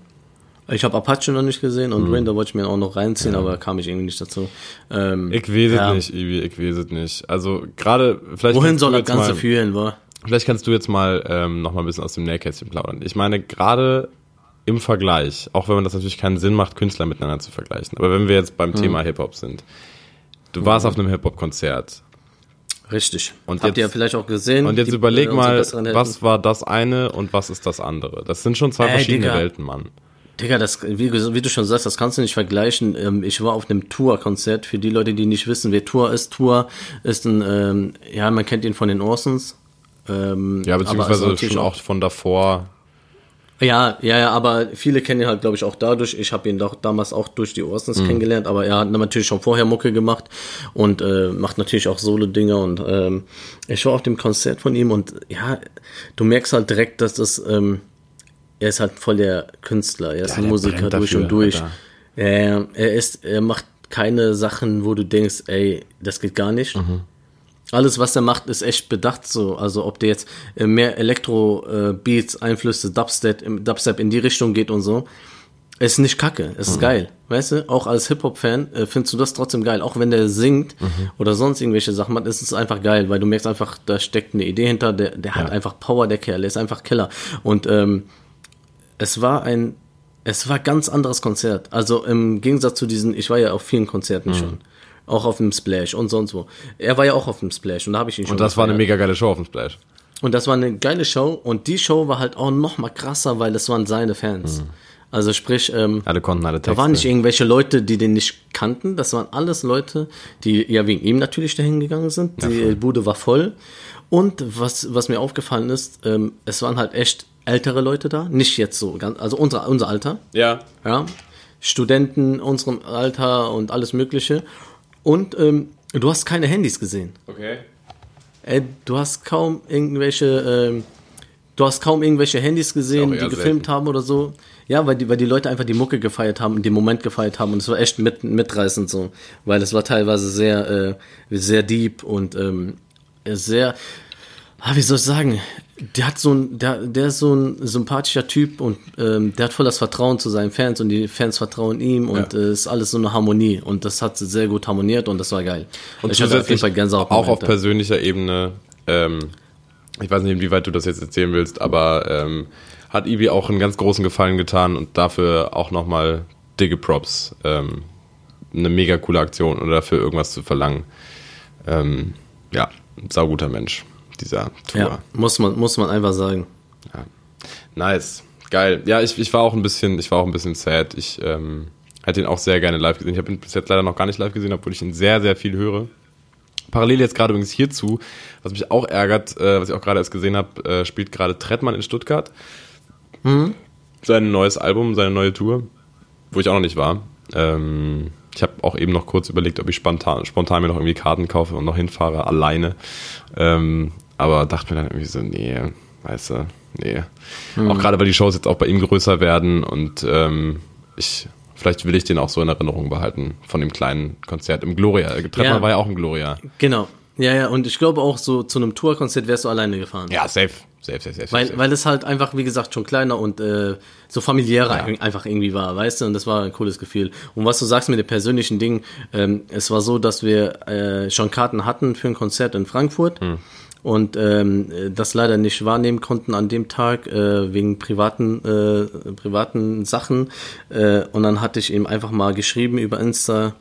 Ich habe Apache noch nicht gesehen und Rin, da wollte ich mir auch noch reinziehen, aber kam ich irgendwie nicht dazu. Ähm, Ich weiß ja. es nicht, Ibi, ich weiß es nicht. Also gerade, vielleicht. Wohin soll das Ganze mal- führen, wa? vielleicht kannst du jetzt mal ähm, noch mal ein bisschen aus dem Nähkästchen plaudern. Ich meine, gerade im Vergleich, auch wenn man das natürlich keinen Sinn macht, Künstler miteinander zu vergleichen, aber wenn wir jetzt beim Thema Hip-Hop sind, du warst auf einem Hip-Hop-Konzert. Richtig. Und Habt ihr ja jetzt- vielleicht auch gesehen. Und jetzt die- überleg äh, mal, was war das eine und was ist das andere? Das sind schon zwei Ey, verschiedene Digga. Welten, Mann. Digga, das, wie, wie du schon sagst, das kannst du nicht vergleichen. Ähm, ich war auf einem Tour-Konzert. Für die Leute, die nicht wissen, wer Tour ist. Tour ist ein, ähm, ja, man kennt ihn von den Orsons. Ähm, Ja, beziehungsweise schon auch von davor. Ja, ja, ja, aber viele kennen ihn halt, glaube ich, auch dadurch. Ich habe ihn doch damals auch durch die Orsons Mhm. kennengelernt, aber er hat natürlich schon vorher Mucke gemacht und äh, macht natürlich auch Solo-Dinger und ähm, ich war auf dem Konzert von ihm und ja, du merkst halt direkt, dass das, ähm, er ist halt voll der Künstler, er ist Ja, ein Musiker durch dafür, und durch. Ja, er ist, er macht keine Sachen, wo du denkst, ey, das geht gar nicht. Mhm. Alles, was er macht, ist echt bedacht so. Also ob der jetzt äh, mehr Elektro-Beats, Einflüsse, Dubstep, Dubstep in die Richtung geht und so, ist nicht kacke, ist geil. Weißt du, auch als Hip-Hop-Fan äh, findest du das trotzdem geil. Auch wenn der singt oder sonst irgendwelche Sachen macht, ist es einfach geil, weil du merkst einfach, da steckt eine Idee hinter, der, der hat einfach Power, der Kerl, der ist einfach Killer. Und ähm, es war ein, es war ganz anderes Konzert. Also im Gegensatz zu diesen, ich war ja auf vielen Konzerten schon. Auch auf dem Splash und sonst wo. Er war ja auch auf dem Splash und da habe ich ihn schon Und das war eine gefeiert. mega geile Show auf dem Splash. Und das war eine geile Show und die Show war halt auch noch mal krasser, weil das waren seine Fans. Also sprich, ähm, Alle konnten alle Texte. da waren nicht irgendwelche Leute, die den nicht kannten. Das waren alles Leute, die ja wegen ihm natürlich dahin gegangen sind. Die Bude war voll. Und was, was mir aufgefallen ist, ähm, es waren halt echt ältere Leute da. Nicht jetzt so ganz, also unser, unser Alter. ja. Ja. Studenten unserem Alter und alles Mögliche. Und ähm, du hast keine Handys gesehen. Okay. Ey, du hast kaum irgendwelche, ähm, du hast kaum irgendwelche Handys gesehen, die eher gefilmt selten. haben oder so. Ja, weil die, weil die Leute einfach die Mucke gefeiert haben und den Moment gefeiert haben und es war echt mit, mitreißend so, weil es war teilweise sehr, äh, sehr deep und ähm, sehr, ah, wie soll ich sagen, der hat so ein, der, der ist so ein sympathischer Typ und ähm, der hat voll das Vertrauen zu seinen Fans und die Fans vertrauen ihm und Ja. äh, ist alles so eine Harmonie und das hat sehr gut harmoniert und das war geil. Und ich hatte auf jeden zusätzlich Fall auch auf persönlicher Ebene, ähm, ich weiß nicht, inwieweit du das jetzt erzählen willst, aber ähm, hat Ibi auch einen ganz großen Gefallen getan und dafür auch nochmal dicke Props. Ähm, eine mega coole Aktion oder dafür irgendwas zu verlangen. Ähm, ja, sauguter Mensch, dieser Tour. Ja, muss man, muss man einfach sagen. Nice. Geil. Ja, ich, ich war auch ein bisschen, ich war auch ein bisschen sad. Ich ähm, hätte ihn auch sehr gerne live gesehen. Ich habe ihn bis jetzt leider noch gar nicht live gesehen, obwohl ich ihn sehr, sehr viel höre. Parallel jetzt gerade übrigens hierzu, was mich auch ärgert, äh, was ich auch gerade erst gesehen habe, äh, spielt gerade Trettmann in Stuttgart. Sein neues Album, seine neue Tour, wo ich auch noch nicht war. Ähm, ich habe auch eben noch kurz überlegt, ob ich spontan, spontan mir noch irgendwie Karten kaufe und noch hinfahre, alleine. Ähm, aber dachte mir dann irgendwie so, nee, weißt du, nee. Auch gerade, weil die Shows jetzt auch bei ihm größer werden und ähm, ich, vielleicht will ich den auch so in Erinnerung behalten von dem kleinen Konzert im Gloria. Trettmann Ja. war ja auch im Gloria. Genau. Ja, ja, und ich glaube auch so zu einem Tourkonzert wärst du alleine gefahren. Ja, safe. Safe, safe, safe. Weil, safe. weil es halt einfach, wie gesagt, schon kleiner und äh, so familiärer Ja. einfach irgendwie war, weißt du? Und das war ein cooles Gefühl. Und was du sagst mit dem persönlichen Ding, ähm, es war so, dass wir äh, schon Karten hatten für ein Konzert in Frankfurt Hm. Und ähm, das leider nicht wahrnehmen konnten an dem Tag äh, wegen privaten äh, privaten Sachen. Äh, und dann hatte ich ihm einfach mal geschrieben über Insta,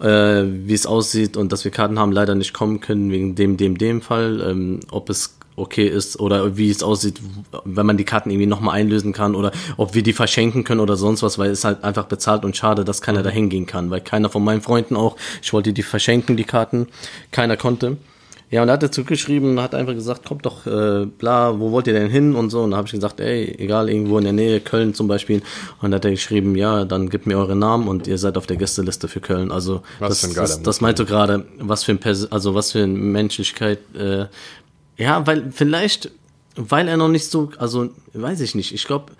äh, wie es aussieht und dass wir Karten haben leider nicht kommen können wegen dem, dem, dem Fall, ähm, ob es okay ist oder wie es aussieht, wenn man die Karten irgendwie nochmal einlösen kann oder ob wir die verschenken können oder sonst was, weil es halt einfach bezahlt und schade, dass keiner da hingehen kann, weil keiner von meinen Freunden auch, ich wollte die verschenken, die Karten, keiner konnte. Ja, und er hat dazu geschrieben, hat einfach gesagt, kommt doch, äh, bla, wo wollt ihr denn hin und so. Und da habe ich gesagt, ey, egal, irgendwo in der Nähe, Köln zum Beispiel. Und da hat er geschrieben, ja, dann gebt mir eure Namen und ihr seid auf der Gästeliste für Köln. Also Was das, das, das meinte gerade, was für ein Pers also was für eine Menschlichkeit, äh, ja, weil vielleicht, weil er noch nicht so, also weiß ich nicht, ich glaube,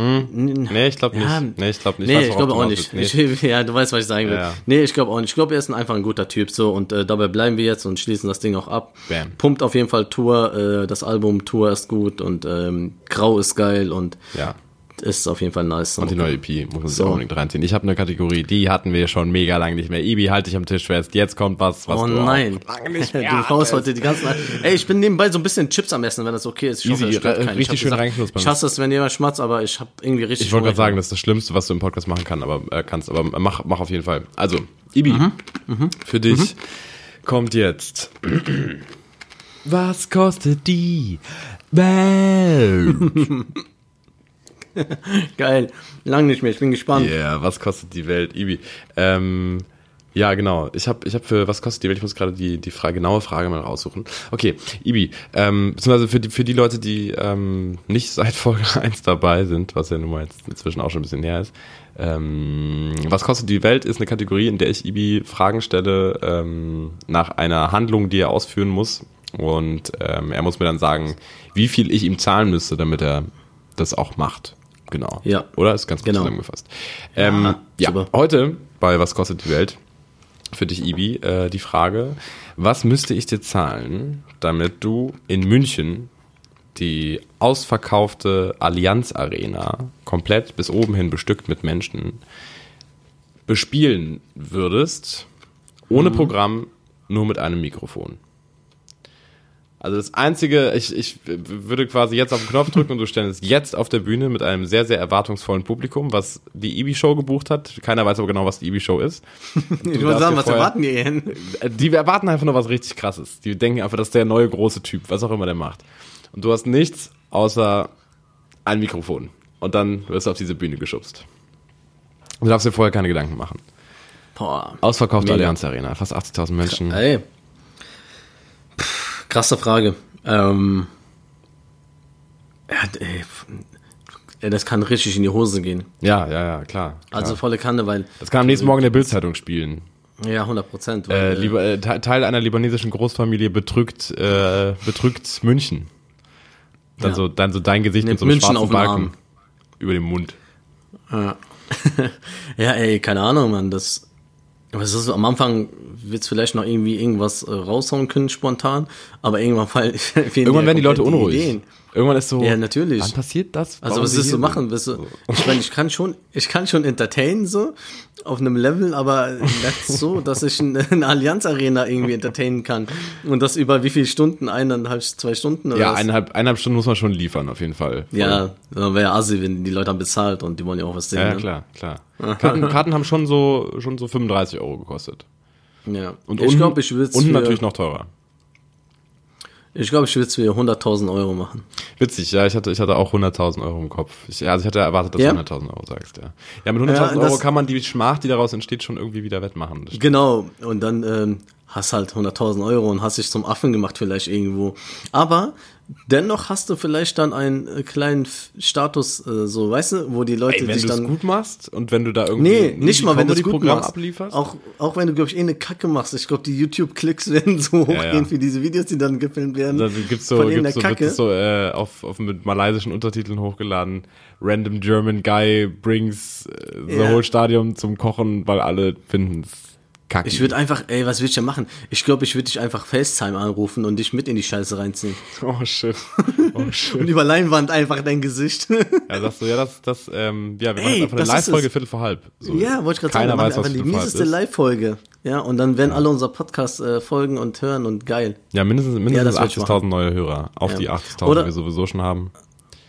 nee, ich glaube nicht. ja, nee, ich glaube nicht. Nee, ich worauf glaube auch nicht. Nee. Ich, ja, du weißt, was ich sagen will. Ja. Nee, ich glaube auch nicht. Ich glaube, er ist einfach ein guter Typ so und äh, dabei bleiben wir jetzt und schließen das Ding auch ab. Bam. Pumpt auf jeden Fall Tour, äh, das Album Tour ist gut und ähm, Grau ist geil und Ja. Ist auf jeden Fall nice. Und die neue EP muss man sich So. auch unbedingt reinziehen. Ich habe eine Kategorie, die hatten wir schon mega lange nicht mehr. Ibi, halt dich am Tisch fest. Jetzt kommt was, was Oh du nein. lange nicht du mehr haust hattest. heute die ganzen. Ey, ich bin nebenbei so ein bisschen Chips am Essen, wenn das okay ist. Ich Easy, hoffe, das äh, richtig ich schön reinknuspern. Ich hasse es, wenn jemand schmatzt, aber ich habe irgendwie richtig. Ich wollte gerade sagen, das ist das Schlimmste, was du im Podcast machen kann, aber, äh, kannst. Aber mach, mach auf jeden Fall. Also, Ibi, Mhm. für dich kommt jetzt. Was kostet die Welt? Geil. Lang nicht mehr, ich bin gespannt. Yeah, was kostet die Welt, Ibi? Ähm, ja, genau. Ich habe ich hab für was kostet die Welt, ich muss gerade die, die Frage, genaue Frage mal raussuchen. Okay, Ibi, ähm, beziehungsweise für die, für die Leute, die ähm, nicht seit Folge 1 dabei sind, was ja nun mal jetzt inzwischen auch schon ein bisschen näher ist, ähm, was kostet die Welt ist eine Kategorie, in der ich Ibi Fragen stelle ähm, nach einer Handlung, die er ausführen muss. Und ähm, er muss mir dann sagen, wie viel ich ihm zahlen müsste, damit er das auch macht. Genau. Ja. Oder? Ist ganz gut Genau. zusammengefasst. Ähm, Ja, ja, heute bei Was kostet die Welt für dich, Ibi, äh, die Frage, was müsste ich dir zahlen, damit du in München die ausverkaufte Allianz Arena, komplett bis oben hin bestückt mit Menschen, bespielen würdest, ohne Programm, nur mit einem Mikrofon? Also das Einzige, ich, ich würde quasi jetzt auf den Knopf drücken und du ständest jetzt auf der Bühne mit einem sehr, sehr erwartungsvollen Publikum, was die Ibi-Show gebucht hat. Keiner weiß aber genau, was die Ibi-Show ist. ich wollte sagen, was erwarten die denn? Die erwarten einfach nur was richtig krasses. Die denken einfach, das ist der neue große Typ, was auch immer der macht. Und du hast nichts außer ein Mikrofon. Und dann wirst du auf diese Bühne geschubst. Du darfst dir vorher keine Gedanken machen. Boah. Ausverkaufte. Allianz Arena, fast 80.000 Menschen. Ey. Krasse Frage. Ähm. Ja, das kann richtig in die Hose gehen. Ja, ja, ja, klar. klar. Also volle Kanne, weil. das kann am nächsten Morgen in der Bildzeitung spielen. Ja, 100 Prozent. Äh, äh, Te- Teil einer libanesischen Großfamilie betrügt, äh, betrügt München. Dann, Ja. so, dann so dein Gesicht mit Nimmt so einem München schwarzen Balken über dem Mund. ja, ey, keine Ahnung, Mann. Das. Was ist so, am Anfang wird's vielleicht noch irgendwie irgendwas äh, raushauen können, spontan, aber irgendwann fallen Irgendwann werden die Leute unruhig. Irgendwann ist so, Ja, natürlich. wann passiert das? Also was willst du machen? Willst du, ich meine, ich kann schon, ich kann schon entertainen so auf einem Level, aber nicht so, dass ich eine, Allianz Arena irgendwie entertainen kann und das über wie viele Stunden, eineinhalb, zwei Stunden oder Ja, was? eineinhalb, eineinhalb Stunden muss man schon liefern, auf jeden Fall. Voll. ja, dann wäre ja assi, wenn die Leute haben bezahlt und die wollen ja auch was sehen. ja, ja ne? klar, klar. Karten, Karten haben schon so, schon so 35 Euro gekostet. Ja. Und ich unten- glaube, ich würde unten für, natürlich noch teurer. ich glaube, ich würde es für 100.000 Euro machen. Witzig, ja, ich hatte, ich hatte auch 100.000 Euro im Kopf. Ich, also ich hatte erwartet, dass Ja? du 100.000 Euro sagst, ja. Ja, mit 100.000 Ja, Euro kann man die Schmach, die daraus entsteht, schon irgendwie wieder wettmachen. Genau, und dann ähm, hast halt 100.000 Euro und hast dich zum Affen gemacht vielleicht irgendwo. Aber dennoch hast du vielleicht dann einen äh, kleinen Status, äh, so, weißt du, wo die Leute Ey, wenn dich dann... gut machst und wenn du da irgendwie Nee, nicht mal, wenn du gut Programm machst. ablieferst. Auch, auch wenn du, glaube ich, eh eine Kacke machst. Ich glaube, die YouTube-Klicks werden so hochgehen ja. für diese Videos, die dann gefilmt werden. Da gibt's so, gibt's so, Kacke. so äh, auf, auf mit malaysischen Untertiteln hochgeladen. Random German Guy brings äh, the Ja. whole Stadium zum Kochen, weil alle finden es kacke. Ich würde einfach, ey, was will ich denn machen? Ich glaube, ich würde dich einfach FaceTime anrufen und dich mit in die Scheiße reinziehen. oh shit. Oh shit. Und über Leinwand einfach dein Gesicht. Ja, sagst du, ja, das, das, ähm, ja, wir Ey, machen einfach eine Live-Folge. Viertel vor halb. So. Ja, wollte ich gerade sagen, Keiner wir machen weiß, einfach die mieseste. Live-Folge. Ja, und dann werden alle unser Podcast äh, folgen und hören und geil. Ja, mindestens, mindestens ich 80.000 neue Hörer. Auf Ja. die 80.000, Oder- die wir sowieso schon haben.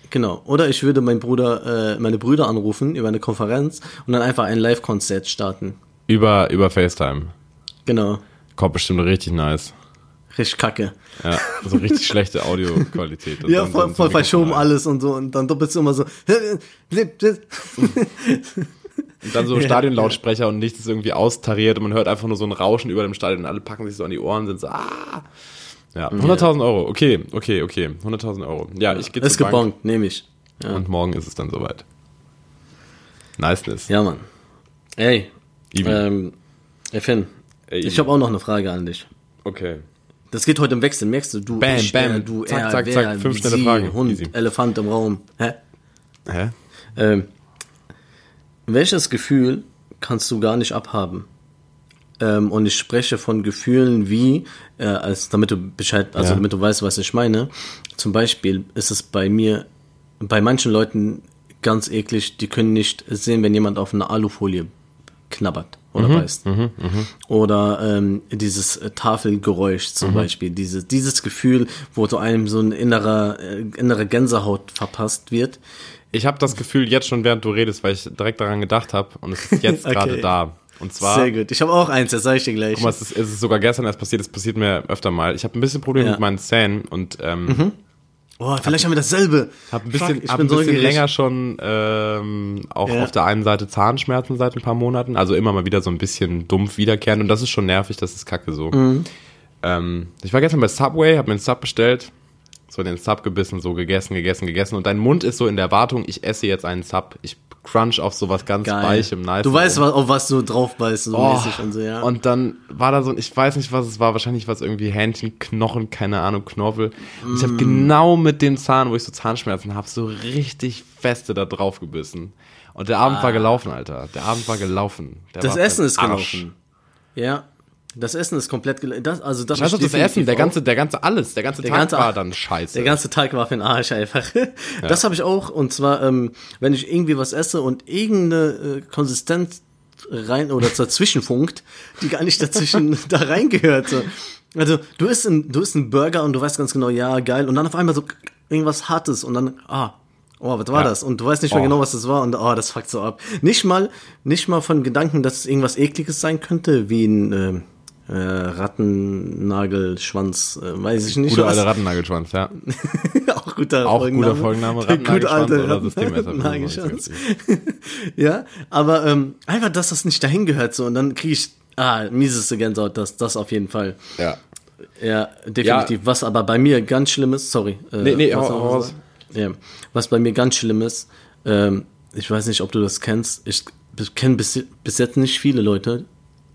Genau. Oder ich würde meinen Bruder, äh, meine Brüder anrufen über eine Konferenz und dann einfach ein Live-Konzert starten. Über, über FaceTime. Genau. Kommt bestimmt richtig nice. Richtig kacke. Ja, so richtig schlechte Audioqualität. Ja, dann- voll, voll so verschoben alles und so. Und dann doppelst du immer so. Und dann so Stadionlautsprecher und nichts ist irgendwie austariert und man hört einfach nur so ein Rauschen über dem Stadion und alle packen sich so an die Ohren und sind so, ah. Ja, 100.000 Euro. Okay, okay, okay. 100.000 Euro. Ja, ich gehe Ist zur Bank gebongt, nehme ich. Ja. und morgen ist es dann soweit. Niceness. ja, Mann. Ey. Ibi. Ähm, ey, Finn. Ey, Ibi. ich habe auch noch eine Frage an dich. Okay. Das geht heute im Wechsel, merkst du? Du, Bam, ich, bam. er, du, Zack, er, zack, wer, zack. Fünf schnelle Fragen. Hund, Easy. Elefant im Raum. Hä? Hä? Ähm, welches Gefühl kannst du gar nicht abhaben? Ähm, und ich spreche von Gefühlen wie, äh, als damit du Bescheid, also Ja. damit du weißt, was ich meine. Zum Beispiel ist es bei mir, bei manchen Leuten ganz eklig, die können nicht sehen, wenn jemand auf einer Alufolie knabbert oder Mhm, beißt. Oder ähm, dieses äh, Tafelgeräusch Mhm. zum Beispiel, dieses, dieses Gefühl, wo so einem so ein innerer, äh, innere Gänsehaut verpasst wird. Ich habe das Gefühl jetzt schon, während du redest, weil ich direkt daran gedacht habe und es ist jetzt Okay. gerade da. Und zwar, Sehr gut. Ich habe auch eins, das sage ich dir gleich. guck mal, es ist, es ist sogar gestern erst passiert, es passiert mir öfter mal. Ich habe ein bisschen Probleme Ja. mit meinen Zähnen und ähm, oh, vielleicht haben wir dasselbe. Habe ein bisschen, Fuck, ich hab ein bisschen länger schon ähm, auch Ja. auf der einen Seite Zahnschmerzen seit ein paar Monaten. Also immer mal wieder so ein bisschen dumpf wiederkehren. Und das ist schon nervig, das ist kacke so. Mhm. Ähm, ich war gestern bei Subway, habe mir einen Sub bestellt, so den Sub gebissen, so gegessen, gegessen, gegessen. Und dein Mund ist so in der Erwartung, ich esse jetzt einen Sub. Ich crunch auf sowas ganz Geil. weichem, nice. Du weißt, was, auf was du drauf beißt, so Oh, mäßig und so, ja. Und dann war da so, ein- ich weiß nicht, was es war, wahrscheinlich was irgendwie Hähnchen, Knochen, keine Ahnung, Knorpel. Und Mm. ich habe genau mit dem Zahn, wo ich so Zahnschmerzen habe, so richtig feste da drauf gebissen. Und der Abend war gelaufen, Alter. Der Abend war gelaufen. Der Ah. das war Essen ist Arsch. gelaufen. Ja. Das Essen ist komplett. Das, also das ist das Essen, der ganze, der ganze alles, der ganze Der Tag ganze- war dann scheiße. Der ganze Tag war für den Arsch einfach. Das habe ich auch. Und zwar, ähm, wenn ich irgendwie was esse und irgendeine äh, Konsistenz rein oder dazwischen funkt, die gar nicht dazwischen da reingehört. So. Also du isst, ein, du isst einen Burger und du weißt ganz genau, ja, geil. Und dann auf einmal so irgendwas Hartes und dann, ah, oh, was war Ja. das? Und du weißt nicht mehr Oh. genau, was das war und oh, das fuckt so ab. Nicht mal, nicht mal von Gedanken, dass es irgendwas Ekliges sein könnte, wie ein ähm, äh, Rattennagelschwanz, äh, weiß ich nicht. Guter was. alter Rattennagelschwanz, ja. auch guter Auch Folgenname. guter Folgenname, Rattennagelschwanz alte Systemesser. Rattennagelschwanz. Ja, aber ähm, einfach, dass das nicht dahin gehört so und dann kriege ich, ah, mieseste Gänsehaut, das, das auf jeden Fall. Ja. Ja, definitiv. Was aber bei mir ganz schlimm ist, sorry. Äh, Nee, nee, was hau- hau sagen? Ja, was bei mir ganz schlimm ist, ähm, ich weiß nicht, ob du das kennst, ich kenne bis, bis jetzt nicht viele Leute,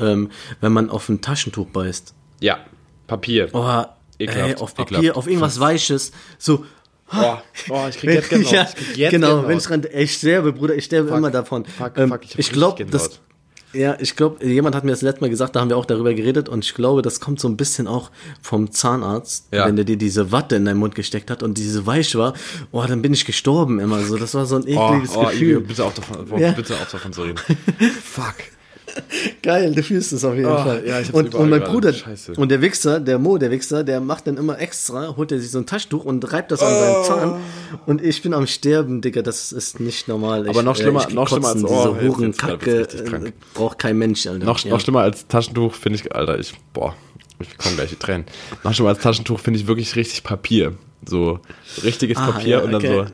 ähm, wenn man auf ein Taschentuch beißt. Ja. Papier. Oh, Ekelhaft, ey, auf Papier, ekelhaft. auf irgendwas Weiches, so, Oh, oh, ich krieg jetzt Gänsehaut. ja, ich krieg jetzt genau, Gänsehaut. wenn ich dran, ey, ich sterbe, Bruder, ich sterbe Fuck, immer davon. fuck, Ähm, fuck, ich ich glaube, das, ja, ich glaube, jemand hat mir das letzte Mal gesagt, da haben wir auch darüber geredet und ich glaube, das kommt so ein bisschen auch vom Zahnarzt, Ja. wenn der dir diese Watte in deinen Mund gesteckt hat und diese weich war, oh, dann bin ich gestorben immer so. Das war so ein Oh, ekliges oh, Gefühl. Igor, bitte auf davon, Ja. bitte auf davon zu reden. Fuck. Geil, du fühlst es auf jeden Oh, Fall. ja, und, und mein. Bruder, Scheiße. und der Wichser, der Mo, der Wichser, der macht dann immer extra, holt er sich so ein Taschentuch und reibt das an Oh. seinen Zahn. Und ich bin am Sterben, Digga, das ist nicht normal. Aber ich, noch schlimmer- ich geh noch schlimmer als- oh, diese Hurenkacke äh, braucht kein Mensch, Alter. Noch, Ja. noch schlimmer als Taschentuch finde ich, Alter, ich, boah, ich komme gleich die Tränen. Noch schlimmer als Taschentuch finde ich wirklich richtig Papier. So richtiges Ah, Papier ja, und dann okay.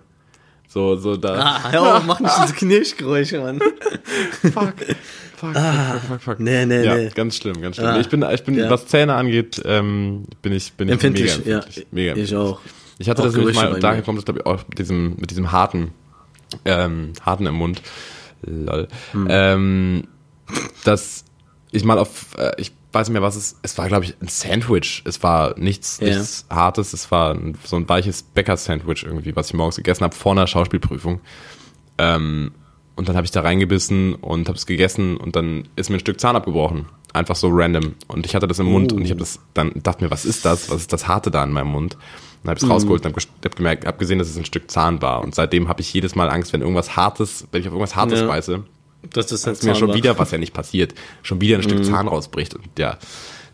so, so, so da. Ah, hör auf, mach nicht diese Knirschgeräusche, Mann. Fuck, fuck, fuck, fuck, fuck, fuck. Nee, nee, ja, nee. ganz schlimm, ganz schlimm. Ah, ich bin, ich bin, ja. was Zähne angeht, ähm, bin ich, bin ich Empfindlich, mega ja. empfindlich. Mega Ich empfindlich. auch. Ich hatte Auch das nämlich mal, bei daher kommt es, glaube ich, auch mit diesem, mit diesem harten, ähm, harten im Mund. Lol. Hm. Ähm, dass ich mal auf, äh, ich weiß nicht mehr, was es, es war, glaube ich, ein Sandwich. Es war nichts, Ja. nichts Hartes, es war ein, so ein weiches Bäcker-Sandwich irgendwie, was ich morgens gegessen habe vor einer Schauspielprüfung. Ähm, und dann habe ich da reingebissen und habe es gegessen und dann ist mir ein Stück Zahn abgebrochen. Einfach so random. Und ich hatte das im Mund Oh. und ich habe das dann dachte mir, was ist das? Was ist das Harte da in meinem Mund? Und habe es Mhm. rausgeholt und habe hab gemerkt, habe gesehen, dass es ein Stück Zahn war. Und seitdem habe ich jedes Mal Angst, wenn irgendwas Hartes, wenn ich auf irgendwas Hartes Ja. beiße, Das ist dass mir schon wieder, was ja nicht passiert, schon wieder ein Stück Zahn rausbricht. Und ja,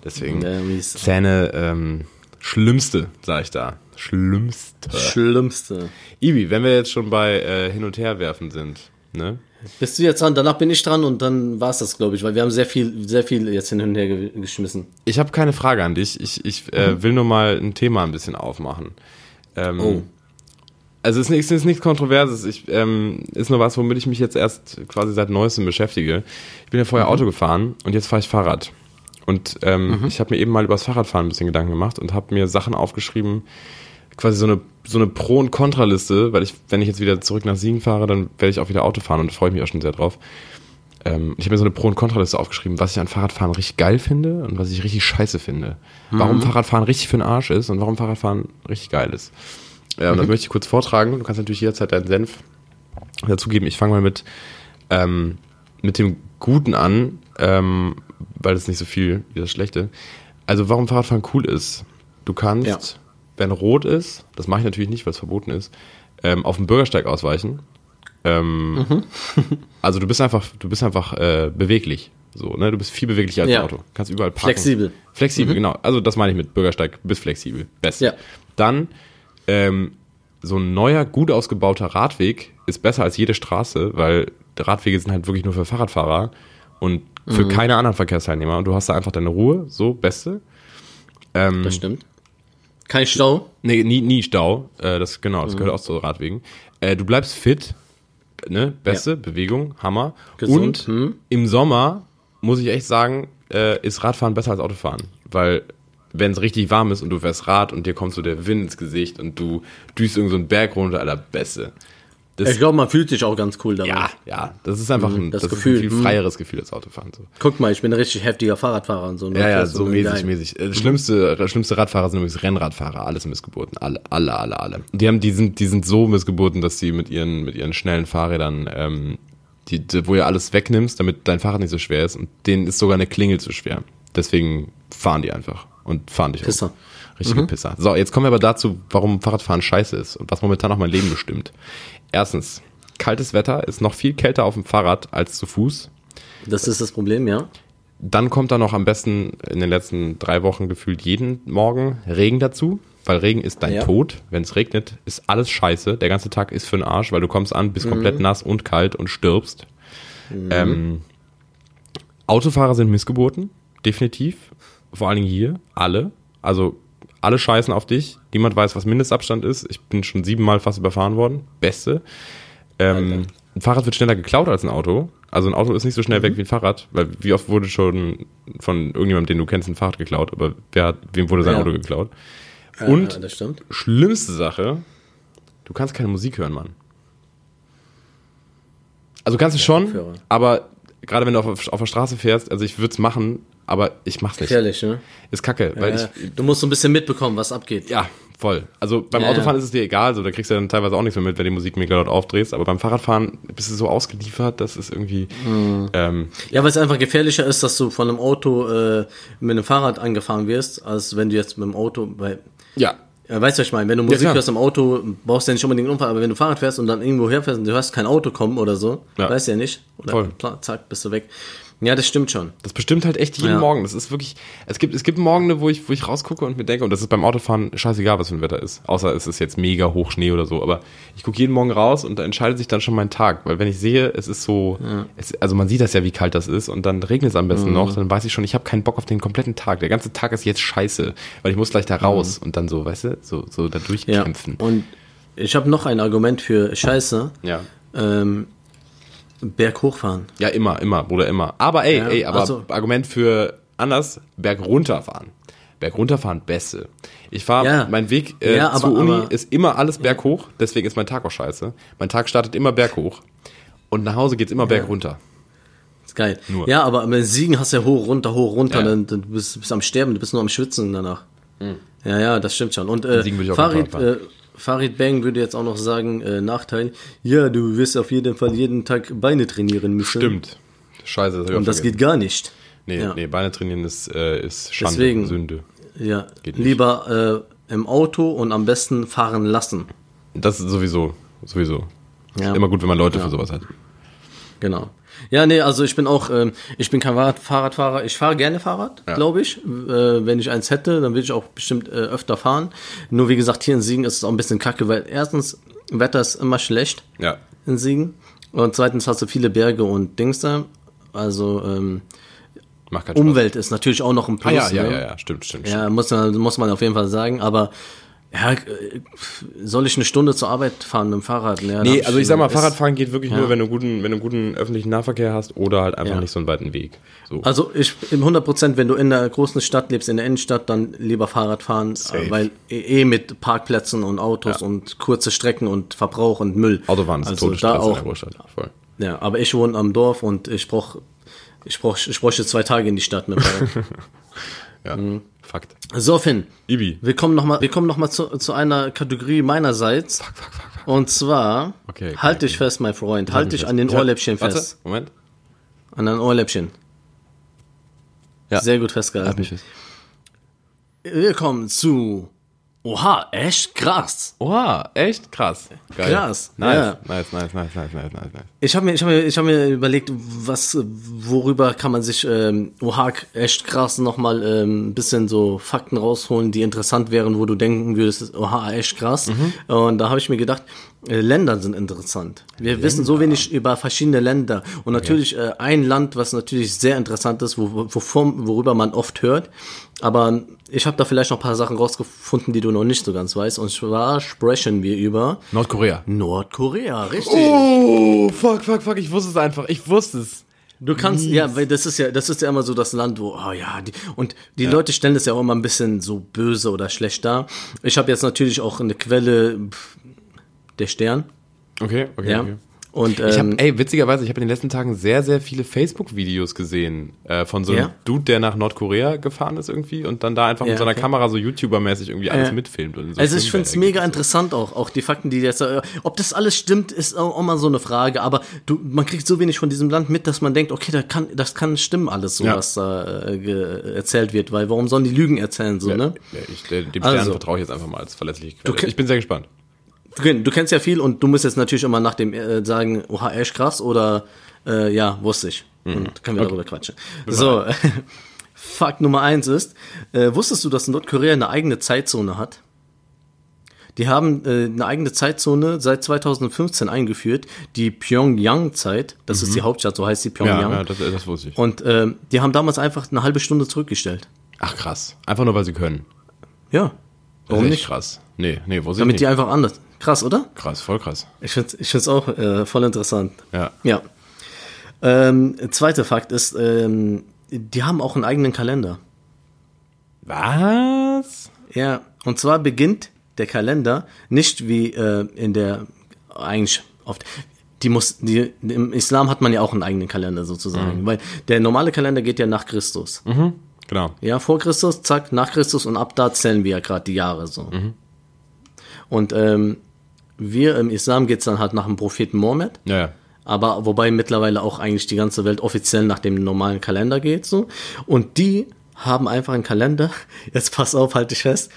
deswegen. Ja. Zähne, ähm, schlimmste, sage ich da. Schlimmste. Schlimmste. Ibi, wenn wir jetzt schon bei äh, Hin- und Herwerfen sind, ne? Bist du jetzt dran? Danach bin ich dran und dann war's das, glaube ich, weil wir haben sehr viel, sehr viel jetzt hin und her ge geschmissen. Ich habe keine Frage an dich. Ich, ich äh, will nur mal ein Thema ein bisschen aufmachen. Ähm, Oh. Also es ist, nichts- es ist nichts Kontroverses. Ich, ähm, ist nur was, womit ich mich jetzt erst quasi seit Neuestem beschäftige. Ich bin ja vorher Auto gefahren und jetzt fahre ich Fahrrad. Und ähm, ich habe mir eben mal über das Fahrradfahren ein bisschen Gedanken gemacht und habe mir Sachen aufgeschrieben, quasi so eine, so eine Pro- und Kontraliste, weil ich, wenn ich jetzt wieder zurück nach Siegen fahre, dann werde ich auch wieder Auto fahren und da freue ich mich auch schon sehr drauf. Ähm, ich habe mir so eine Pro- und Kontraliste aufgeschrieben, was ich an Fahrradfahren richtig geil finde und was ich richtig scheiße finde. Warum Fahrradfahren richtig für den Arsch ist und warum Fahrradfahren richtig geil ist. Ja, und das möchte ich kurz vortragen. Du kannst natürlich jederzeit deinen Senf dazugeben. Ich fange mal mit, ähm, mit dem Guten an, ähm, weil es nicht so viel wie das Schlechte. Also warum Fahrradfahren cool ist. Du kannst, Ja. Wenn rot ist, das mache ich natürlich nicht, weil es verboten ist, ähm, auf dem Bürgersteig ausweichen. Ähm, Mhm. also du bist einfach, du bist einfach äh, beweglich. So, ne? Du bist viel beweglicher als Ja. Auto. Kannst überall parken. Flexibel. Flexibel, genau. Also das meine ich mit Bürgersteig, du bist flexibel. Best. Ja. Dann ähm, so ein neuer, gut ausgebauter Radweg ist besser als jede Straße, weil Radwege sind halt wirklich nur für Fahrradfahrer und für Mhm. keine anderen Verkehrsteilnehmer. Und du hast da einfach deine Ruhe, so, beste. Ähm, Das stimmt. Kein Stau. Nee, nie, nie Stau. Äh, das genau, Mhm. das gehört auch zu Radwegen. Äh, du bleibst fit, ne? Beste Bewegung, Hammer. Gesund, Und hm. im Sommer muss ich echt sagen, äh, ist Radfahren besser als Autofahren, weil wenn es richtig warm ist und du fährst Rad und dir kommt so der Wind ins Gesicht und du düst irgend so einen Berg runter, aller Beste. Das, Ich glaube, man fühlt sich auch ganz cool dabei. ja, ja, das ist einfach ein, das das Gefühl, ein viel hm. freieres Gefühl als Autofahren. So. Guck mal, ich bin ein richtig heftiger Fahrradfahrer und so. ne? Ja, ja, so mäßig, geil. mäßig. Äh, Schlimmste, schlimmste Radfahrer sind übrigens Rennradfahrer, alles Missgeburten. Alle, alle, alle, alle. Die haben, die sind, die sind so Missgeburten, dass sie mit ihren, mit ihren schnellen Fahrrädern, ähm, die, wo ihr alles wegnimmst, damit dein Fahrrad nicht so schwer ist. Und denen ist sogar eine Klingel zu schwer. Deswegen fahren die einfach und fahren dich Pisser. Richtige Pisser. So, jetzt kommen wir aber dazu, warum Fahrradfahren scheiße ist und was momentan auch mein Leben bestimmt. Erstens, kaltes Wetter ist noch viel kälter auf dem Fahrrad als zu Fuß. Das ist das Problem, ja. Dann kommt da noch am besten in den letzten drei Wochen gefühlt jeden Morgen Regen dazu, weil Regen ist dein Ja. Tod. Wenn es regnet, ist alles scheiße. Der ganze Tag ist für den Arsch, weil du kommst an, bist komplett nass und kalt und stirbst. Ähm, Autofahrer sind Missgeburten, definitiv. Vor allen Dingen hier, alle. Also alle scheißen auf dich. Niemand weiß, was Mindestabstand ist. Ich bin schon siebenmal fast überfahren worden. Beste. Ähm, ein Fahrrad wird schneller geklaut als ein Auto. Also ein Auto ist nicht so schnell weg wie ein Fahrrad, weil wie oft wurde schon von irgendjemandem, den du kennst, ein Fahrrad geklaut, aber wer hat, wem wurde sein Ja. Auto geklaut? Ja, Und ja, schlimmste Sache, du kannst keine Musik hören, Mann. Also kannst du schon, aber gerade wenn du auf, auf der Straße fährst, also ich würde es machen, aber ich mach's nicht. Gefährlich, ne? Ist kacke, weil Ja, ich, du musst so ein bisschen mitbekommen, was abgeht. ja, voll. Also beim Ja, Autofahren ja. ist es dir egal, so da kriegst du dann teilweise auch nichts mehr mit, wenn die Musik mega laut aufdrehst, aber beim Fahrradfahren bist du so ausgeliefert, das ist irgendwie, Mhm. ähm, Ja, weil es einfach gefährlicher ist, dass du von einem Auto äh, mit einem Fahrrad angefahren wirst, als wenn du jetzt mit dem Auto, weil, ja, ja, weißt du, was ich meine, wenn du Musik klar. hörst im Auto, brauchst du ja nicht unbedingt einen Unfall, aber wenn du Fahrrad fährst und dann irgendwo herfährst und du hörst kein Auto kommen oder so, Ja. weißt du ja nicht, oder Voll. zack, bist du weg. Ja, das stimmt schon. Das bestimmt halt echt jeden Ja. Morgen. Das ist wirklich, es gibt, es gibt Morgen, wo ich, wo ich rausgucke und mir denke, und das ist beim Autofahren scheißegal, was für ein Wetter ist. Außer es ist jetzt mega hoch Schnee oder so. Aber ich gucke jeden Morgen raus und da entscheidet sich dann schon mein Tag. Weil wenn ich sehe, es ist so, es, also man sieht das ja, wie kalt das ist und dann regnet es am besten noch, dann weiß ich schon, ich habe keinen Bock auf den kompletten Tag. Der ganze Tag ist jetzt scheiße, weil ich muss gleich da raus und dann so, weißt du, so, so da Ja. durchkämpfen. Und ich habe noch ein Argument für Scheiße. Ja. Ähm, Berg hochfahren. Ja, immer, immer, Bruder, immer. Aber ey, Ja, ey, aber also- Argument für anders, Berg runterfahren. Berg runterfahren, beste. Ich fahre, Ja. mein Weg äh, Ja, aber- zur Uni aber- ist immer alles berghoch, deswegen ist mein Tag auch scheiße. Mein Tag startet immer berghoch und nach Hause geht's immer berg runter. Ist geil. Nur. Ja, aber mit Siegen hast du ja hoch, runter, hoch, runter, dann, dann bist du bist am Sterben, du bist nur am Schwitzen danach. Ja, ja, das stimmt schon. Und äh, Siegen würde ich auch Farid, runterfahren. äh, Farid Bang würde jetzt auch noch sagen, äh, Nachteil, ja, du wirst auf jeden Fall jeden Tag Beine trainieren müssen. Stimmt. Scheiße, das Und das vergessen. geht gar nicht. Nee, ja. nee, Beine trainieren ist, äh, ist Schande, Deswegen. Sünde. Ja, lieber äh, im Auto und am besten fahren lassen. Das ist sowieso, sowieso. Ja. Immer gut, wenn man Leute für sowas hat. Genau. Ja, nee, also ich bin auch, ähm, ich bin kein Fahrrad Fahrradfahrer. Ich fahre gerne Fahrrad, Ja. glaube ich. Äh, wenn ich eins hätte, dann würde ich auch bestimmt äh, öfter fahren. Nur wie gesagt, hier in Siegen ist es auch ein bisschen kacke, weil erstens, Wetter ist immer schlecht Ja. in Siegen. Und zweitens hast du viele Berge und Dings da. Also ähm, keinen Spaß. Umwelt ist natürlich auch noch ein Ah, Plus. ja, ja, ne? ja, ja, stimmt, stimmt. stimmt. Ja, muss man, muss man auf jeden Fall sagen. Aber ja, äh, soll ich eine Stunde zur Arbeit fahren mit dem Fahrrad? Ja, Nee, also ich sag mal, Fahrradfahren geht wirklich Ja. nur, wenn du guten, wenn du guten öffentlichen Nahverkehr hast oder halt einfach Ja. nicht so einen weiten Weg. So. Also ich im 100 Prozent, wenn du in der großen Stadt lebst, in der Innenstadt, dann lieber Fahrrad fahren, Safe. äh, weil eh eh mit Parkplätzen und Autos und kurze Strecken und Verbrauch und Müll. Autobahn ist also Todesstraße da in auch. der Großstadt. Voll. Ja, aber ich wohne am Dorf und ich brauch, ich brauch, ich bräuchte zwei Tage in die Stadt mit dem Fahrrad. Ja, Mhm. Fakt. so Finn, Ibi. wir kommen noch mal, wir kommen noch mal zu, zu einer Kategorie meinerseits. Fuck, fuck, fuck, fuck. Und zwar, Okay, okay, halt dich fest, mein Freund, halt dich an den Ohrläppchen Warte, fest. Moment. An den Ohrläppchen. Ja. Sehr gut Halt festgehalten. mich fest. Wir kommen zu Oha, echt krass. Oha, echt krass. Geil. Krass, Nice, ja. nice, nice, nice, nice, nice, nice, nice. Ich habe mir, ich hab mir, ich hab mir überlegt, was, worüber kann man sich, ähm, oha, echt krass, nochmal ähm, ein bisschen so Fakten rausholen, die interessant wären, wo du denken würdest, oha, echt krass. Und da habe ich mir gedacht, äh, Länder sind interessant. Wir wissen so wenig über verschiedene Länder. Und natürlich äh, ein Land, was natürlich sehr interessant ist, wo, wovon, worüber man oft hört. Aber ich habe da vielleicht noch ein paar Sachen rausgefunden, die du noch nicht so ganz weißt. Und zwar sprechen wir über Nordkorea. Nordkorea, richtig. Oh, fuck, fuck, fuck, ich wusste es einfach. Ich wusste es. Du kannst, ja, weil das ist ja, das ist ja immer so das Land, wo, oh ja, die, und die Leute stellen das ja auch immer ein bisschen so böse oder schlecht dar. Ich habe jetzt natürlich auch eine Quelle, pff, der Stern, Okay, okay, ja. okay. Und Ich ähm, habe, ey, witzigerweise, ich habe in den letzten Tagen sehr, sehr viele Facebook-Videos gesehen äh, von so einem Ja? Dude, der nach Nordkorea gefahren ist irgendwie und dann da einfach Ja, mit so einer okay. Kamera so YouTuber-mäßig irgendwie alles mitfilmt. Und so also ich Filmwelt find's mega interessant auch, auch die Fakten, die jetzt, äh, ob das alles stimmt, ist auch, auch mal so eine Frage, aber du, man kriegt so wenig von diesem Land mit, dass man denkt, okay, da kann, das kann stimmen alles, so was da äh, erzählt wird, weil warum sollen die Lügen erzählen, so, ne? Ja, ich, der, dem Stern Also. vertraue ich jetzt einfach mal als verlässliche Quelle. ke- Ich bin sehr gespannt. Du, kenn- du kennst ja viel und du musst jetzt natürlich immer nach dem äh, sagen, oha, echt krass oder äh, ja, wusste ich. Und können wir darüber quatschen. So, Fakt Nummer eins ist, äh, wusstest du, dass Nordkorea eine eigene Zeitzone hat? Die haben äh, eine eigene Zeitzone seit 2015 eingeführt, die Pyongyang-Zeit. Das ist die Hauptstadt, so heißt sie Ja, Pyongyang. ja das, das wusste ich. Und ähm, die haben damals einfach eine halbe Stunde zurückgestellt. Ach krass. Einfach nur, weil sie können. Ja. Warum nicht? krass. Nee, nee, wo sie Damit nicht. die einfach anders. Krass, oder? krass, voll krass. Ich finde es ich find's auch äh, voll interessant. Ja. Ja. Ähm, zweiter Fakt ist, ähm, die haben auch einen eigenen Kalender. Was? Ja, und zwar beginnt der Kalender nicht wie äh, in der eigentlich oft die muss die im Islam hat man ja auch einen eigenen Kalender sozusagen, weil der normale Kalender geht ja nach Christus. Mhm. Genau. Ja, vor Christus, zack, nach Christus und ab da zählen wir ja gerade die Jahre so. Und ähm, wir im Islam geht's dann halt nach dem Propheten Mohammed. Ja, aber wobei mittlerweile auch eigentlich die ganze Welt offiziell nach dem normalen Kalender geht so und die haben einfach einen Kalender, jetzt pass auf, halte ich fest,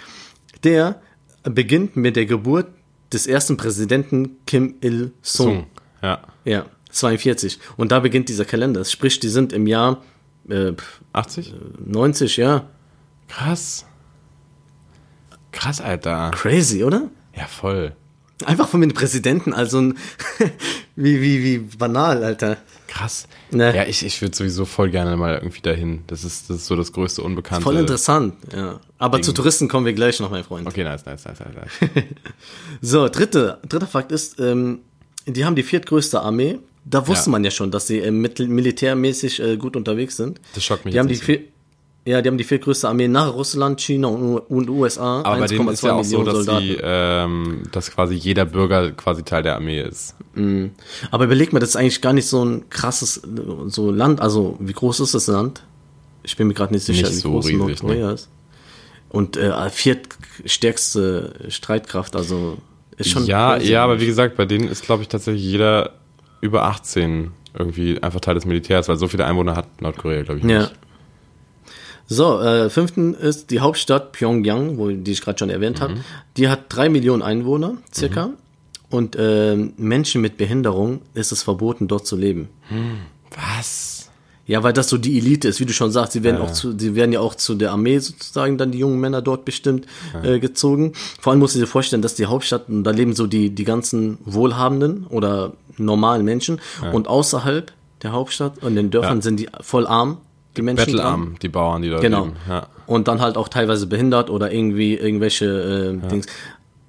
der beginnt mit der Geburt des ersten Präsidenten Kim Il-sung. Sung. Ja. Ja, 42 und da beginnt dieser Kalender, sprich, die sind im Jahr äh, 80? 90, ja, Krass. Krass, Alter. crazy, oder? Ja, voll. Einfach von den Präsidenten, also ein wie wie wie banal, Alter. Krass. Ne. Ja, ich, ich würde sowieso voll gerne mal irgendwie dahin. Das ist, das ist so das größte Unbekannte. Voll interessant, ja. Aber zu Touristen kommen wir gleich noch, mein Freund. Okay, nice, nice, nice, nice. nice. So, dritte, dritter Fakt ist, ähm, die haben die viertgrößte Armee. Da wusste Ja. man ja schon, dass sie äh, mittel- militärmäßig äh, gut unterwegs sind. Das schockt mich Die haben die vier, ja, die haben die viertgrößte Armee nach Russland, China und, USA. Aber bei denen ist ja auch so, dass, die, ähm, dass quasi jeder Bürger quasi Teil der Armee ist. Aber überleg mal, das ist eigentlich gar nicht so ein krasses so Land. Also, wie groß ist das Land? Ich bin mir gerade nicht sicher, Nicht wie so groß riesig, Nordkorea ne? ist. Und äh, viertstärkste Streitkraft, also ist schon. ja, crazy. ja, aber wie gesagt, bei denen ist, glaube ich, tatsächlich jeder über 18 irgendwie einfach Teil des Militärs, weil so viele Einwohner hat Nordkorea, glaube ich, Ja. So, äh, fünften ist die Hauptstadt Pyongyang, wo die ich gerade schon erwähnt habe. Die hat drei Millionen Einwohner circa. Und ähm, Menschen mit Behinderung ist es verboten, dort zu leben. Was? Ja, weil das so die Elite ist, wie du schon sagst. Sie werden auch zu, sie werden ja auch zu der Armee sozusagen dann die jungen Männer dort bestimmt äh, gezogen. Vor allem musst du dir vorstellen, dass die Hauptstadt, und da leben so die die ganzen wohlhabenden oder normalen Menschen und außerhalb der Hauptstadt und den Dörfern Ja. sind die voll arm, die Menschen. dran. Bettelarm, die Bauern, die dort Genau. leben. Ja. Und dann halt auch teilweise behindert oder irgendwie irgendwelche äh, Dings.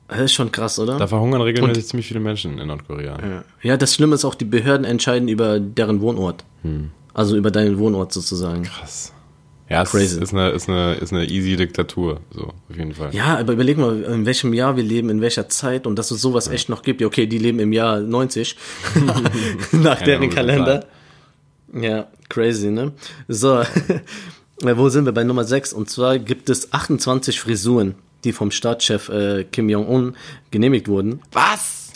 Das ist schon krass, oder? Da verhungern regelmäßig ziemlich viele Menschen in Nordkorea. ja. ja, das Schlimme ist auch, die Behörden entscheiden über deren Wohnort. Hm. Also über deinen Wohnort sozusagen. Krass. Ja, es Crazy. ist eine, ist, eine, ist eine easy Diktatur, so, auf jeden Fall. Ja, aber überleg mal, in welchem Jahr wir leben, in welcher Zeit und dass es sowas echt noch gibt. Ja, okay, die leben im Jahr 90 nach deren Kalender. Ja, crazy, ne? So, äh, wo sind wir bei Nummer 6? Und zwar gibt es 28 Frisuren, die vom Staatschef äh, Kim Jong-un genehmigt wurden. Was?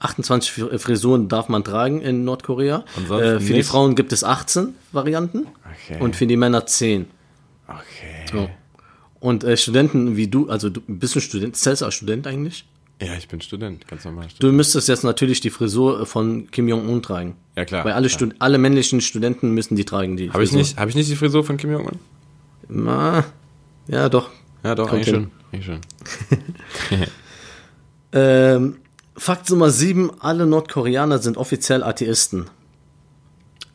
28 Fri- Frisuren darf man tragen in Nordkorea. Äh, für die nicht? Frauen gibt es 18 Varianten Okay. und für die Männer 10. Okay. So. Und äh, Studenten wie du, also du bist du Student, zählst du als Student eigentlich? Ja, ich bin Student, ganz normal. Student. Du müsstest jetzt natürlich die Frisur von Kim Jong-un tragen. Ja, klar. Weil alle, klar. Alle männlichen Studenten müssen die tragen, die Habe ich, nicht, hab ich nicht die Frisur von Kim Jong-un? Na, ja, doch. Ja, doch, Kommt eigentlich hin. schon. Eigentlich schon. Ähm, Fakt Nummer 7, alle Nordkoreaner sind offiziell Atheisten.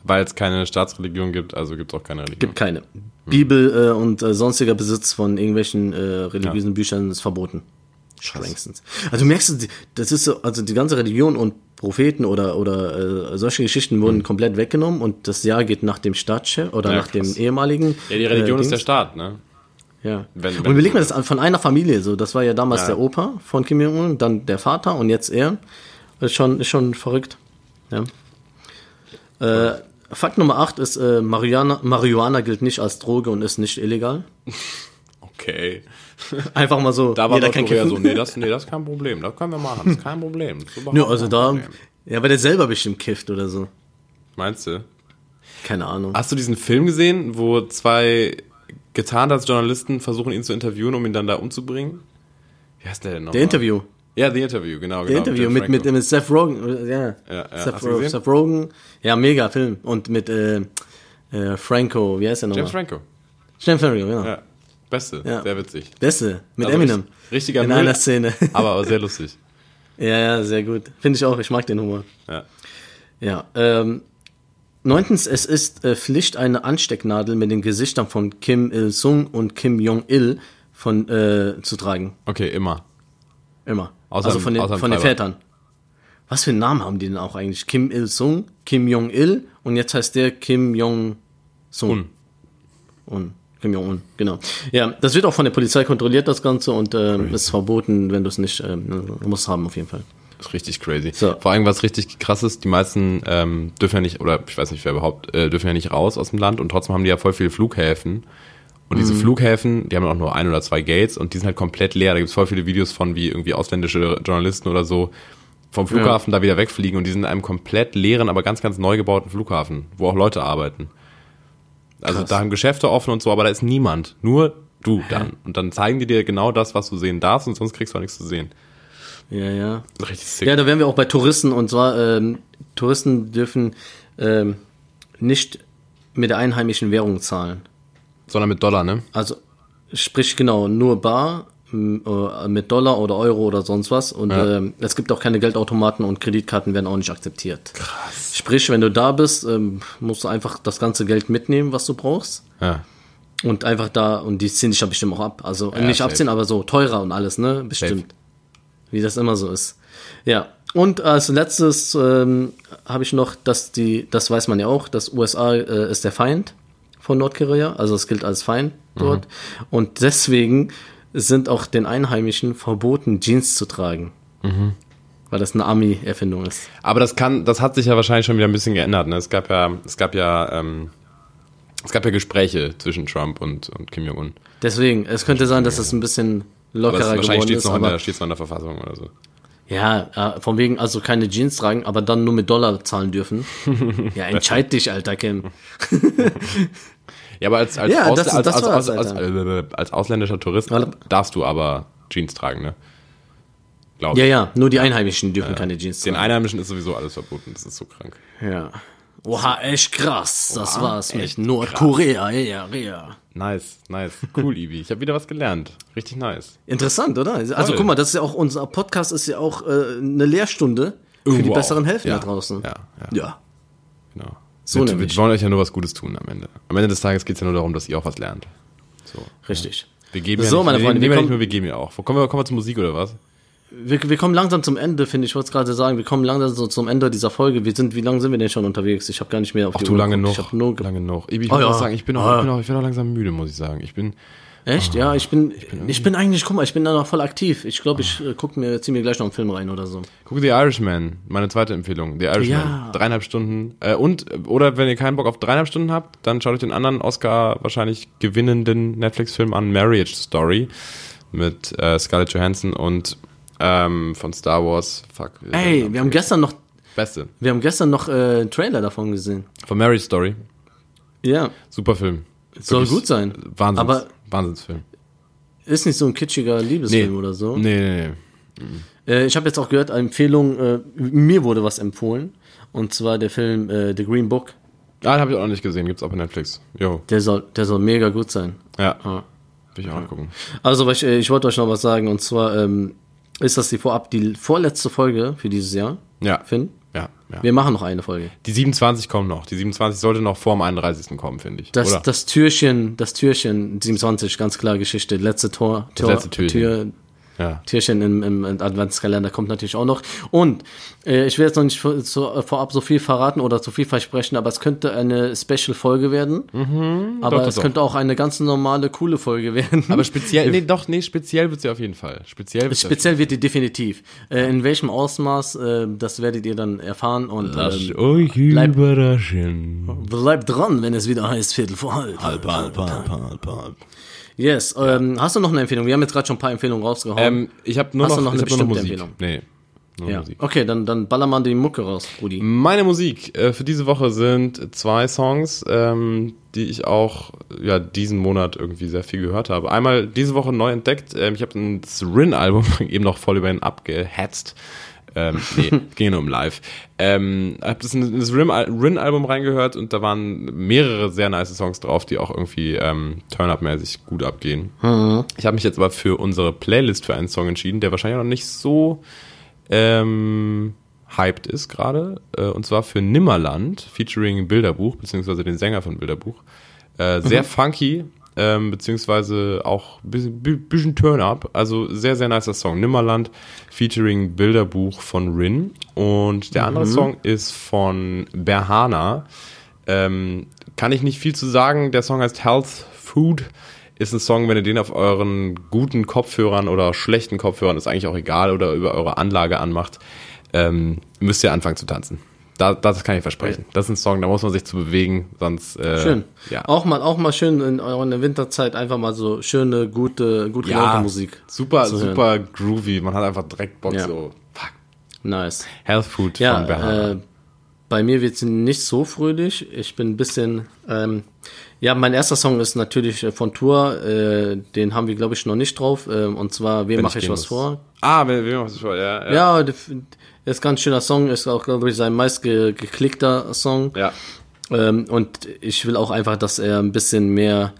Weil es keine Staatsreligion gibt, also gibt es auch keine Religion. Gibt keine. Bibel äh, und äh, sonstiger Besitz von irgendwelchen äh, religiösen Büchern ist verboten. Strengstens. Also du merkst, du, das ist so, also die ganze Religion und Propheten oder oder äh, solche Geschichten wurden komplett weggenommen und das Jahr geht nach dem Staatschef oder Ja, nach krass. dem ehemaligen. Ja, die Religion äh, ist der. Staat, ne? Ja. Wenn- und wenn- überleg mir das von einer Familie so. Das war ja damals Ja. der Opa von Kim Jong-un, dann der Vater und jetzt er. Ist schon, ist schon verrückt. Ja. Äh, Fakt Nummer 8 ist, äh, Marihuana, Marihuana gilt nicht als Droge und ist nicht illegal. Okay. Einfach mal so. Da war jeder kann kiffen. so, nee das, nee, das ist kein Problem. Das können wir machen. Das ist kein Problem. Ist Nö, also da. Problem. Ja, weil der selber bestimmt kifft oder so. Meinst du? Keine Ahnung. Hast du diesen Film gesehen, wo zwei getarnt als Journalisten versuchen, ihn zu interviewen, um ihn dann da umzubringen? Wie heißt der denn nochmal? der Interview. Ja, The Interview, genau. Der genau, Interview mit, mit, mit Seth Rogen. Ja, Ja, ja. Seth, Ro? Seth Rogen. Ja, mega Film. Und mit äh, äh, Franco. Wie heißt der nochmal? James Franco. James Franco, genau. Ja. Beste. Ja. Sehr witzig. Beste. Mit Also Eminem. richtig- richtiger In Müll. einer Szene. Aber, sehr lustig. ja, ja, sehr gut. Finde ich auch. Ich mag den Humor. Ja. Ja. Ähm, neuntens, es ist äh, Pflicht, eine Anstecknadel mit den Gesichtern von Kim Il-sung und Kim Jong-il von äh, zu tragen. Okay, immer. Immer. Außer also von den, von den. Vätern. Was für einen Namen haben die denn auch eigentlich? Kim Il-sung, Kim Jong-il und jetzt heißt der Kim Jong-sung. Un. Un. Kim Jong-un, genau. Ja, das wird auch von der Polizei kontrolliert, das Ganze, und ähm, ist verboten, wenn du es nicht, du musst haben auf jeden Fall. Das ist richtig crazy. So. Vor allem, was richtig krass ist, die meisten ähm, dürfen ja nicht, oder ich weiß nicht, wer überhaupt, äh, dürfen ja nicht raus aus dem Land und trotzdem haben die ja voll viele Flughäfen. Und Mhm. diese Flughäfen, die haben auch nur ein oder zwei Gates und die sind halt komplett leer. Da gibt's voll viele Videos von, wie irgendwie ausländische Journalisten oder so vom Flughafen da wieder wegfliegen und die sind in einem komplett leeren, aber ganz, ganz neu gebauten Flughafen, wo auch Leute arbeiten. Also Krass. da haben Geschäfte offen und so, aber da ist niemand. Nur du dann. Und dann zeigen die dir genau das, was du sehen darfst und sonst kriegst du auch nichts zu sehen. Ja, ja. Richtig sick. Ja, da wären wir auch bei Touristen und zwar, ähm, Touristen dürfen ähm, nicht mit der einheimischen Währung zahlen. Sondern mit Dollar, ne? Also, sprich genau, nur bar äh, mit Dollar oder Euro oder sonst was. Und Ja. ähm, es gibt auch keine Geldautomaten und Kreditkarten werden auch nicht akzeptiert. Krass. Sprich, wenn du da bist, ähm, musst du einfach das ganze Geld mitnehmen, was du brauchst. Ja. Und einfach da, und die ziehen dich ja bestimmt auch ab. Also Ja, nicht safe. abziehen, aber so teurer und alles, ne? Bestimmt. Wie das immer so ist. Ja. Und als letztes ähm, habe ich noch, dass die, das weiß man ja auch, dass USA äh, ist der Feind von Nordkorea, also es gilt als Feind dort. Und deswegen sind auch den Einheimischen verboten, Jeans zu tragen. Weil das eine Army-Erfindung ist. Aber das kann, das hat sich ja wahrscheinlich schon wieder ein bisschen geändert. Ne? Es gab ja, es gab ja, ähm, es gab ja Gespräche zwischen Trump und, und Kim Jong Un. Deswegen, es könnte sein, dass es ein bisschen Aber lockerer es, wahrscheinlich geworden steht ist. es noch, in aber- der- steht's noch in der Verfassung oder so. Ja, äh, von wegen, also keine Jeans tragen, aber dann nur mit Dollar zahlen dürfen. ja, entscheid dich, Alter, Kim. Ja, aber als, als, Ja, Aus, das- als, das als, als, als, ausländischer Tourist darfst du aber Jeans tragen, ne? Glaube Ja, ich. ja, nur die Einheimischen dürfen keine Jeans Den tragen. Einheimischen ist sowieso alles verboten. Das ist so krank. Ja. Oha, echt krass. Das Oha, war's mit Nordkorea. Ja, ja. Nice, nice. Cool, Ibi. Ich habe wieder was gelernt. Richtig nice. Interessant, oder? Also Voll. guck mal, das ist ja auch unser Podcast ist ja auch äh, eine Lehrstunde für die Irgendwo besseren auch. Helfen Ja, da draußen. Ja, ja, Ja. genau. So wir, nämlich. wir wollen euch ja nur was Gutes tun am Ende. Am Ende des Tages geht es ja nur darum, dass ihr auch was lernt. So. Richtig. Wir geben ja So, nicht, meine wir Freunde, wir ja nicht nur, wir geben ja auch. Kommen wir, kommen wir zur Musik oder was? Wir, wir kommen langsam zum Ende, finde ich. Ich wollte es gerade sagen, wir kommen langsam so zum Ende dieser Folge. Wir sind, wie lange sind wir denn schon unterwegs? Ich habe gar nicht mehr auf Ach die du, Uhr lange geguckt. noch. Ich habe nur ge- lange noch. Ibi, ich Oh muss ja. auch sagen, ich bin, auch, Ah. ich, bin auch, ich bin auch langsam müde, muss ich sagen. Ich bin, Echt? Ja, ich bin, ich bin eigentlich, guck mal, ich bin da noch voll aktiv. Ich glaube, ich äh, guck mir, zieh mir gleich noch einen Film rein oder so. guck The Irishman, meine zweite Empfehlung. The Irishman. Ja. Dreieinhalb Stunden. Äh, und, oder wenn ihr keinen Bock auf dreieinhalb Stunden habt, dann schaut euch den anderen Oscar wahrscheinlich gewinnenden Netflix-Film an, Marriage Story. Mit äh, Scarlett Johansson und ähm, von Star Wars. Fuck. Ey, wir haben gestern noch, Beste. wir haben gestern noch äh, einen Trailer davon gesehen. Von Marriage Story. Ja, Super Film. soll Wirklich gut sein. Wahnsinns, Aber Wahnsinnsfilm. ist nicht so ein kitschiger Liebesfilm oder so. Nee, nee, nee. Äh, ich habe jetzt auch gehört, Empfehlung, äh, mir wurde was empfohlen. Und zwar der Film äh, The Green Book. Ah, den habe ich auch noch nicht gesehen. Gibt's auch bei Netflix. Jo. Der soll, der soll mega gut sein. Ja. Ah. Will ich auch angucken. Also, ich, äh, ich wollte euch noch was sagen. Und zwar ähm, ist das die vorab die vorletzte Folge für dieses Jahr. Ja. Finn, Ja, ja. wir machen noch eine Folge. Die 27 kommen noch. Die 27 sollte noch vor dem 31. kommen, finde ich. Das, Oder? das Türchen, das Türchen 27, ganz klar Geschichte. Letzte Tor, Tor letzte. Tür, ja. Türchen im, im Adventskalender kommt natürlich auch noch. Und äh, ich will jetzt noch nicht vor, so, vorab so viel verraten oder zu viel versprechen, aber es könnte eine Special-Folge werden. aber Mhm. doch, es doch. könnte auch eine ganz normale, coole Folge werden. Aber speziell, nee, doch, nee, speziell wird sie auf jeden Fall. Speziell wird's Speziell wird die definitiv. Äh, in welchem Ausmaß, äh, das werdet ihr dann erfahren. Und ähm, euch bleib- überraschen. bleibt dran, wenn es wieder heißt Viertel vor halb. Halb, halb, halb, halb, halb. Yes. Ähm, hast du noch eine Empfehlung? Wir haben jetzt gerade schon ein paar Empfehlungen rausgehauen. Ähm, ich habe nur Hast noch, du noch ich eine hab nur noch bestimmte Musik. Nee, nur ja. Musik. Okay, dann, dann baller mal die Mucke raus, Rudi. Meine Musik äh, für diese Woche sind zwei Songs, ähm, die ich auch ja diesen Monat irgendwie sehr viel gehört habe. Einmal diese Woche neu entdeckt. Ähm, ich habe das Rin-Album eben noch voll über ihn abgehetzt. Ähm, nee, ging nur um Live. Ähm, hab das in das Rin- Rin-Album reingehört und da waren mehrere sehr nice Songs drauf, die auch irgendwie ähm, Turn-Up-mäßig gut abgehen. Ich habe mich jetzt aber für unsere Playlist für einen Song entschieden, der wahrscheinlich noch nicht so ähm, hyped ist gerade. Äh, und zwar für Nimmerland, featuring Bilderbuch, beziehungsweise den Sänger von Bilderbuch. Äh, sehr funky, ähm, beziehungsweise auch ein bisschen, bi- bisschen Turn-Up. Also sehr, sehr nicer Song. Nimmerland, featuring Bilderbuch von Rin. Und der andere Song ist von Berhana. Ähm, kann ich nicht viel zu sagen. Der Song heißt Health Food. Ist ein Song, wenn ihr den auf euren guten Kopfhörern oder schlechten Kopfhörern, ist eigentlich auch egal, oder über eure Anlage anmacht, ähm, müsst ihr anfangen zu tanzen. Da, das kann ich versprechen. Das ist ein Song, da muss man sich zu bewegen, sonst. Äh, Schön. Ja. Auch mal, auch mal schön in eurer Winterzeit einfach mal so schöne, gute, gut gelaunte Musik. Super, zu hören. super groovy. Man hat einfach direkt Bock Ja. so. Fuck. Nice. Health Food Ja, von Berhana. äh, bei mir wird es nicht so fröhlich. Ich bin ein bisschen. Ähm, ja, mein erster Song ist natürlich äh, von Tour. Äh, den haben wir, glaube ich, noch nicht drauf. Ähm, und zwar, wem mache ich gehen was muss. vor? Ah, wer, wer macht das vor? Ja, ja. Ja, der ist ganz schöner Song. Ist auch, glaube ich, sein meist ge geklickter Song. ja. Ähm, und ich will auch einfach, dass er ein bisschen mehr,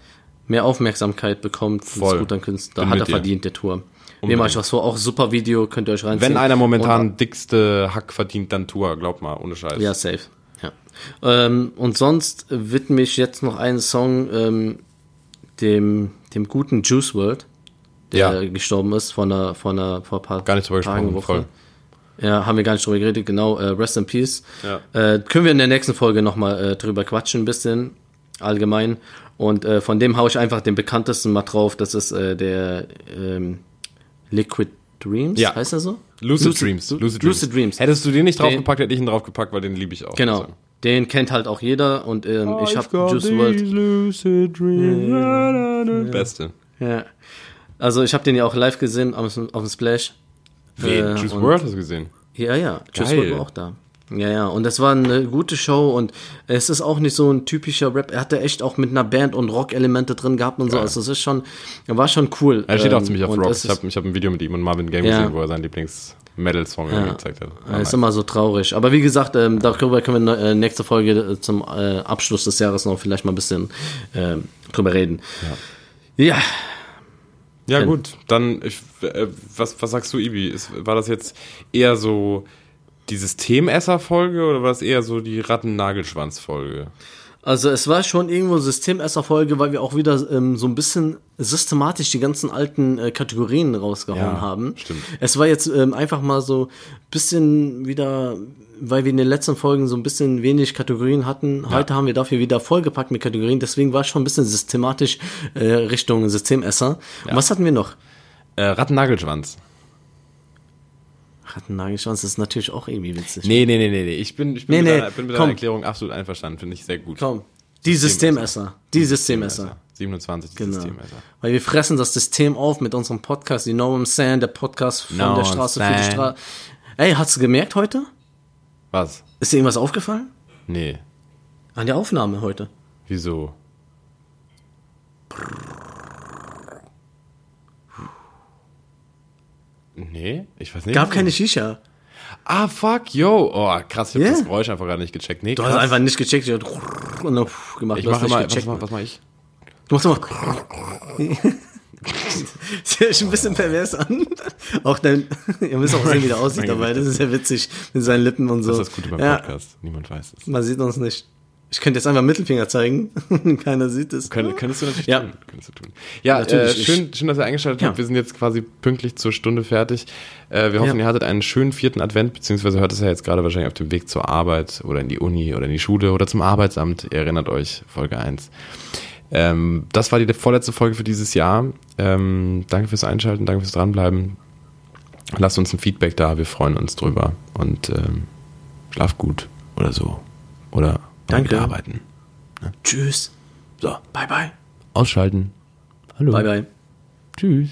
mehr Aufmerksamkeit bekommt. Voll. Als guter Künstler. Hat er dir. verdient, der Tour. Wem mache ich was vor? Auch super Video, könnt ihr euch reinziehen. Wenn einer momentan Und, dickste Hack verdient, dann Tour, glaub mal, ohne Scheiß. Ja, safe. Ja. Ähm, und sonst widme ich jetzt noch einen Song ähm, dem, dem guten Juice World, der Ja. gestorben ist von einer, von einer, vor ein paar Gar nicht drüber Tagen, Woche. voll. Ja, haben wir gar nicht drüber geredet, genau. Äh, Rest in Peace. Ja. Äh, können wir in der nächsten Folge nochmal äh, drüber quatschen, ein bisschen allgemein. Und äh, von dem haue ich einfach den bekanntesten mal drauf. Das ist äh, der ähm, Liquid Dreams, Ja. heißt er so? Lucid, Dreams. Lucid, Lucid Dreams. Hättest du den nicht draufgepackt, hätte ich ihn draufgepackt, weil den liebe ich auch. Genau. Also. Den kennt halt auch jeder und ähm, ich habe Juice World. Lucid Dreams. Beste. Ja. Also ich habe den ja auch live gesehen auf, auf dem Splash. Wen? Äh, Juice WRLD hast du gesehen? Ja, ja. Juice Geil. WRLD war auch da. Ja, ja. Und das war eine gute Show und es ist auch nicht so ein typischer Rap. Er hatte echt auch mit einer Band und Rock-Elemente drin gehabt und so. Geil. Also es ist schon, er war schon cool. Er steht auch Ähm, ziemlich auf Rock. Ich habe ich hab ein Video mit ihm und Marvin Game Ja. gesehen, wo er seinen Lieblings-Metal-Song irgendwie gezeigt hat. War ist nice. immer so traurig. Aber wie gesagt, ähm, darüber können wir äh, nächste Folge äh, zum äh, Abschluss des Jahres noch vielleicht mal ein bisschen ähm, drüber reden. Ja. Ja, gut, dann, ich, äh, was, was sagst du, Ibi? Ist, war das jetzt eher so die Systemesser-Folge oder war das eher so die Ratten-Nagelschwanz-Folge? Also es war schon irgendwo Systemesser-Folge, weil wir auch wieder ähm, so ein bisschen systematisch die ganzen alten äh, Kategorien rausgehauen Ja, haben. stimmt. Es war jetzt ähm, einfach mal so bisschen wieder, weil wir in den letzten Folgen so ein bisschen wenig Kategorien hatten. Heute haben wir dafür wieder vollgepackt mit Kategorien. Deswegen war es schon ein bisschen systematisch äh, Richtung Systemesser. Und was hatten wir noch? Äh, Ratten-Nagelschwanz. Rattennagelschwanz ist natürlich auch irgendwie witzig. Nee, nee, nee, nee, nee. Ich bin, ich bin Nee, mit, nee, deiner, bin mit deiner Erklärung absolut einverstanden. Finde ich sehr gut. Komm. Die Systemesser. Die Systemesser. 27 die Genau. Systemesser. Weil wir fressen das System auf mit unserem Podcast, die No I'm Saying, der Podcast von No der Straße für die. Straße. Ey, hast du gemerkt heute? Was? Ist dir irgendwas aufgefallen? Nee. An der Aufnahme heute. Wieso? Nee, ich weiß nicht. Gab keine Shisha. Ah, fuck, yo. Oh, krass, ich hab Yeah. das Geräusch einfach gerade nicht gecheckt. Nee, Du krass. hast einfach nicht gecheckt und dann gemacht. ich Du hast mache nicht was, gecheckt. mach- was mache ich? Du machst immer. Das hört sich ein bisschen pervers an. Auch dein, ihr müsst auch sehen, wie der aussieht Mein dabei. Das ist ja witzig mit seinen Lippen und so. Das ist das Gute beim ja, Podcast. Niemand weiß es. man sieht uns nicht. Ich könnte jetzt einfach Mittelfinger zeigen. Keiner sieht es. Könnt, könntest du natürlich Ja. tun. Könntest du tun. Ja, äh, Natürlich, ich- schön, schön, dass ihr eingeschaltet Ja. habt. Wir sind jetzt quasi pünktlich zur Stunde fertig. Äh, wir hoffen, Ja. ihr hattet einen schönen vierten Advent, beziehungsweise hört es ja jetzt gerade wahrscheinlich auf dem Weg zur Arbeit oder in die Uni oder in die Schule oder zum Arbeitsamt. Ihr erinnert euch, Folge 1. Ähm, das war die vorletzte Folge für dieses Jahr. Ähm, danke fürs Einschalten, danke fürs Dranbleiben. Lasst uns ein Feedback da, wir freuen uns drüber. Und ähm, schlaft gut oder so. Oder Danke. arbeiten. Tschüss. So, Bye, bye. ausschalten. Hallo. Bye, bye. Tschüss.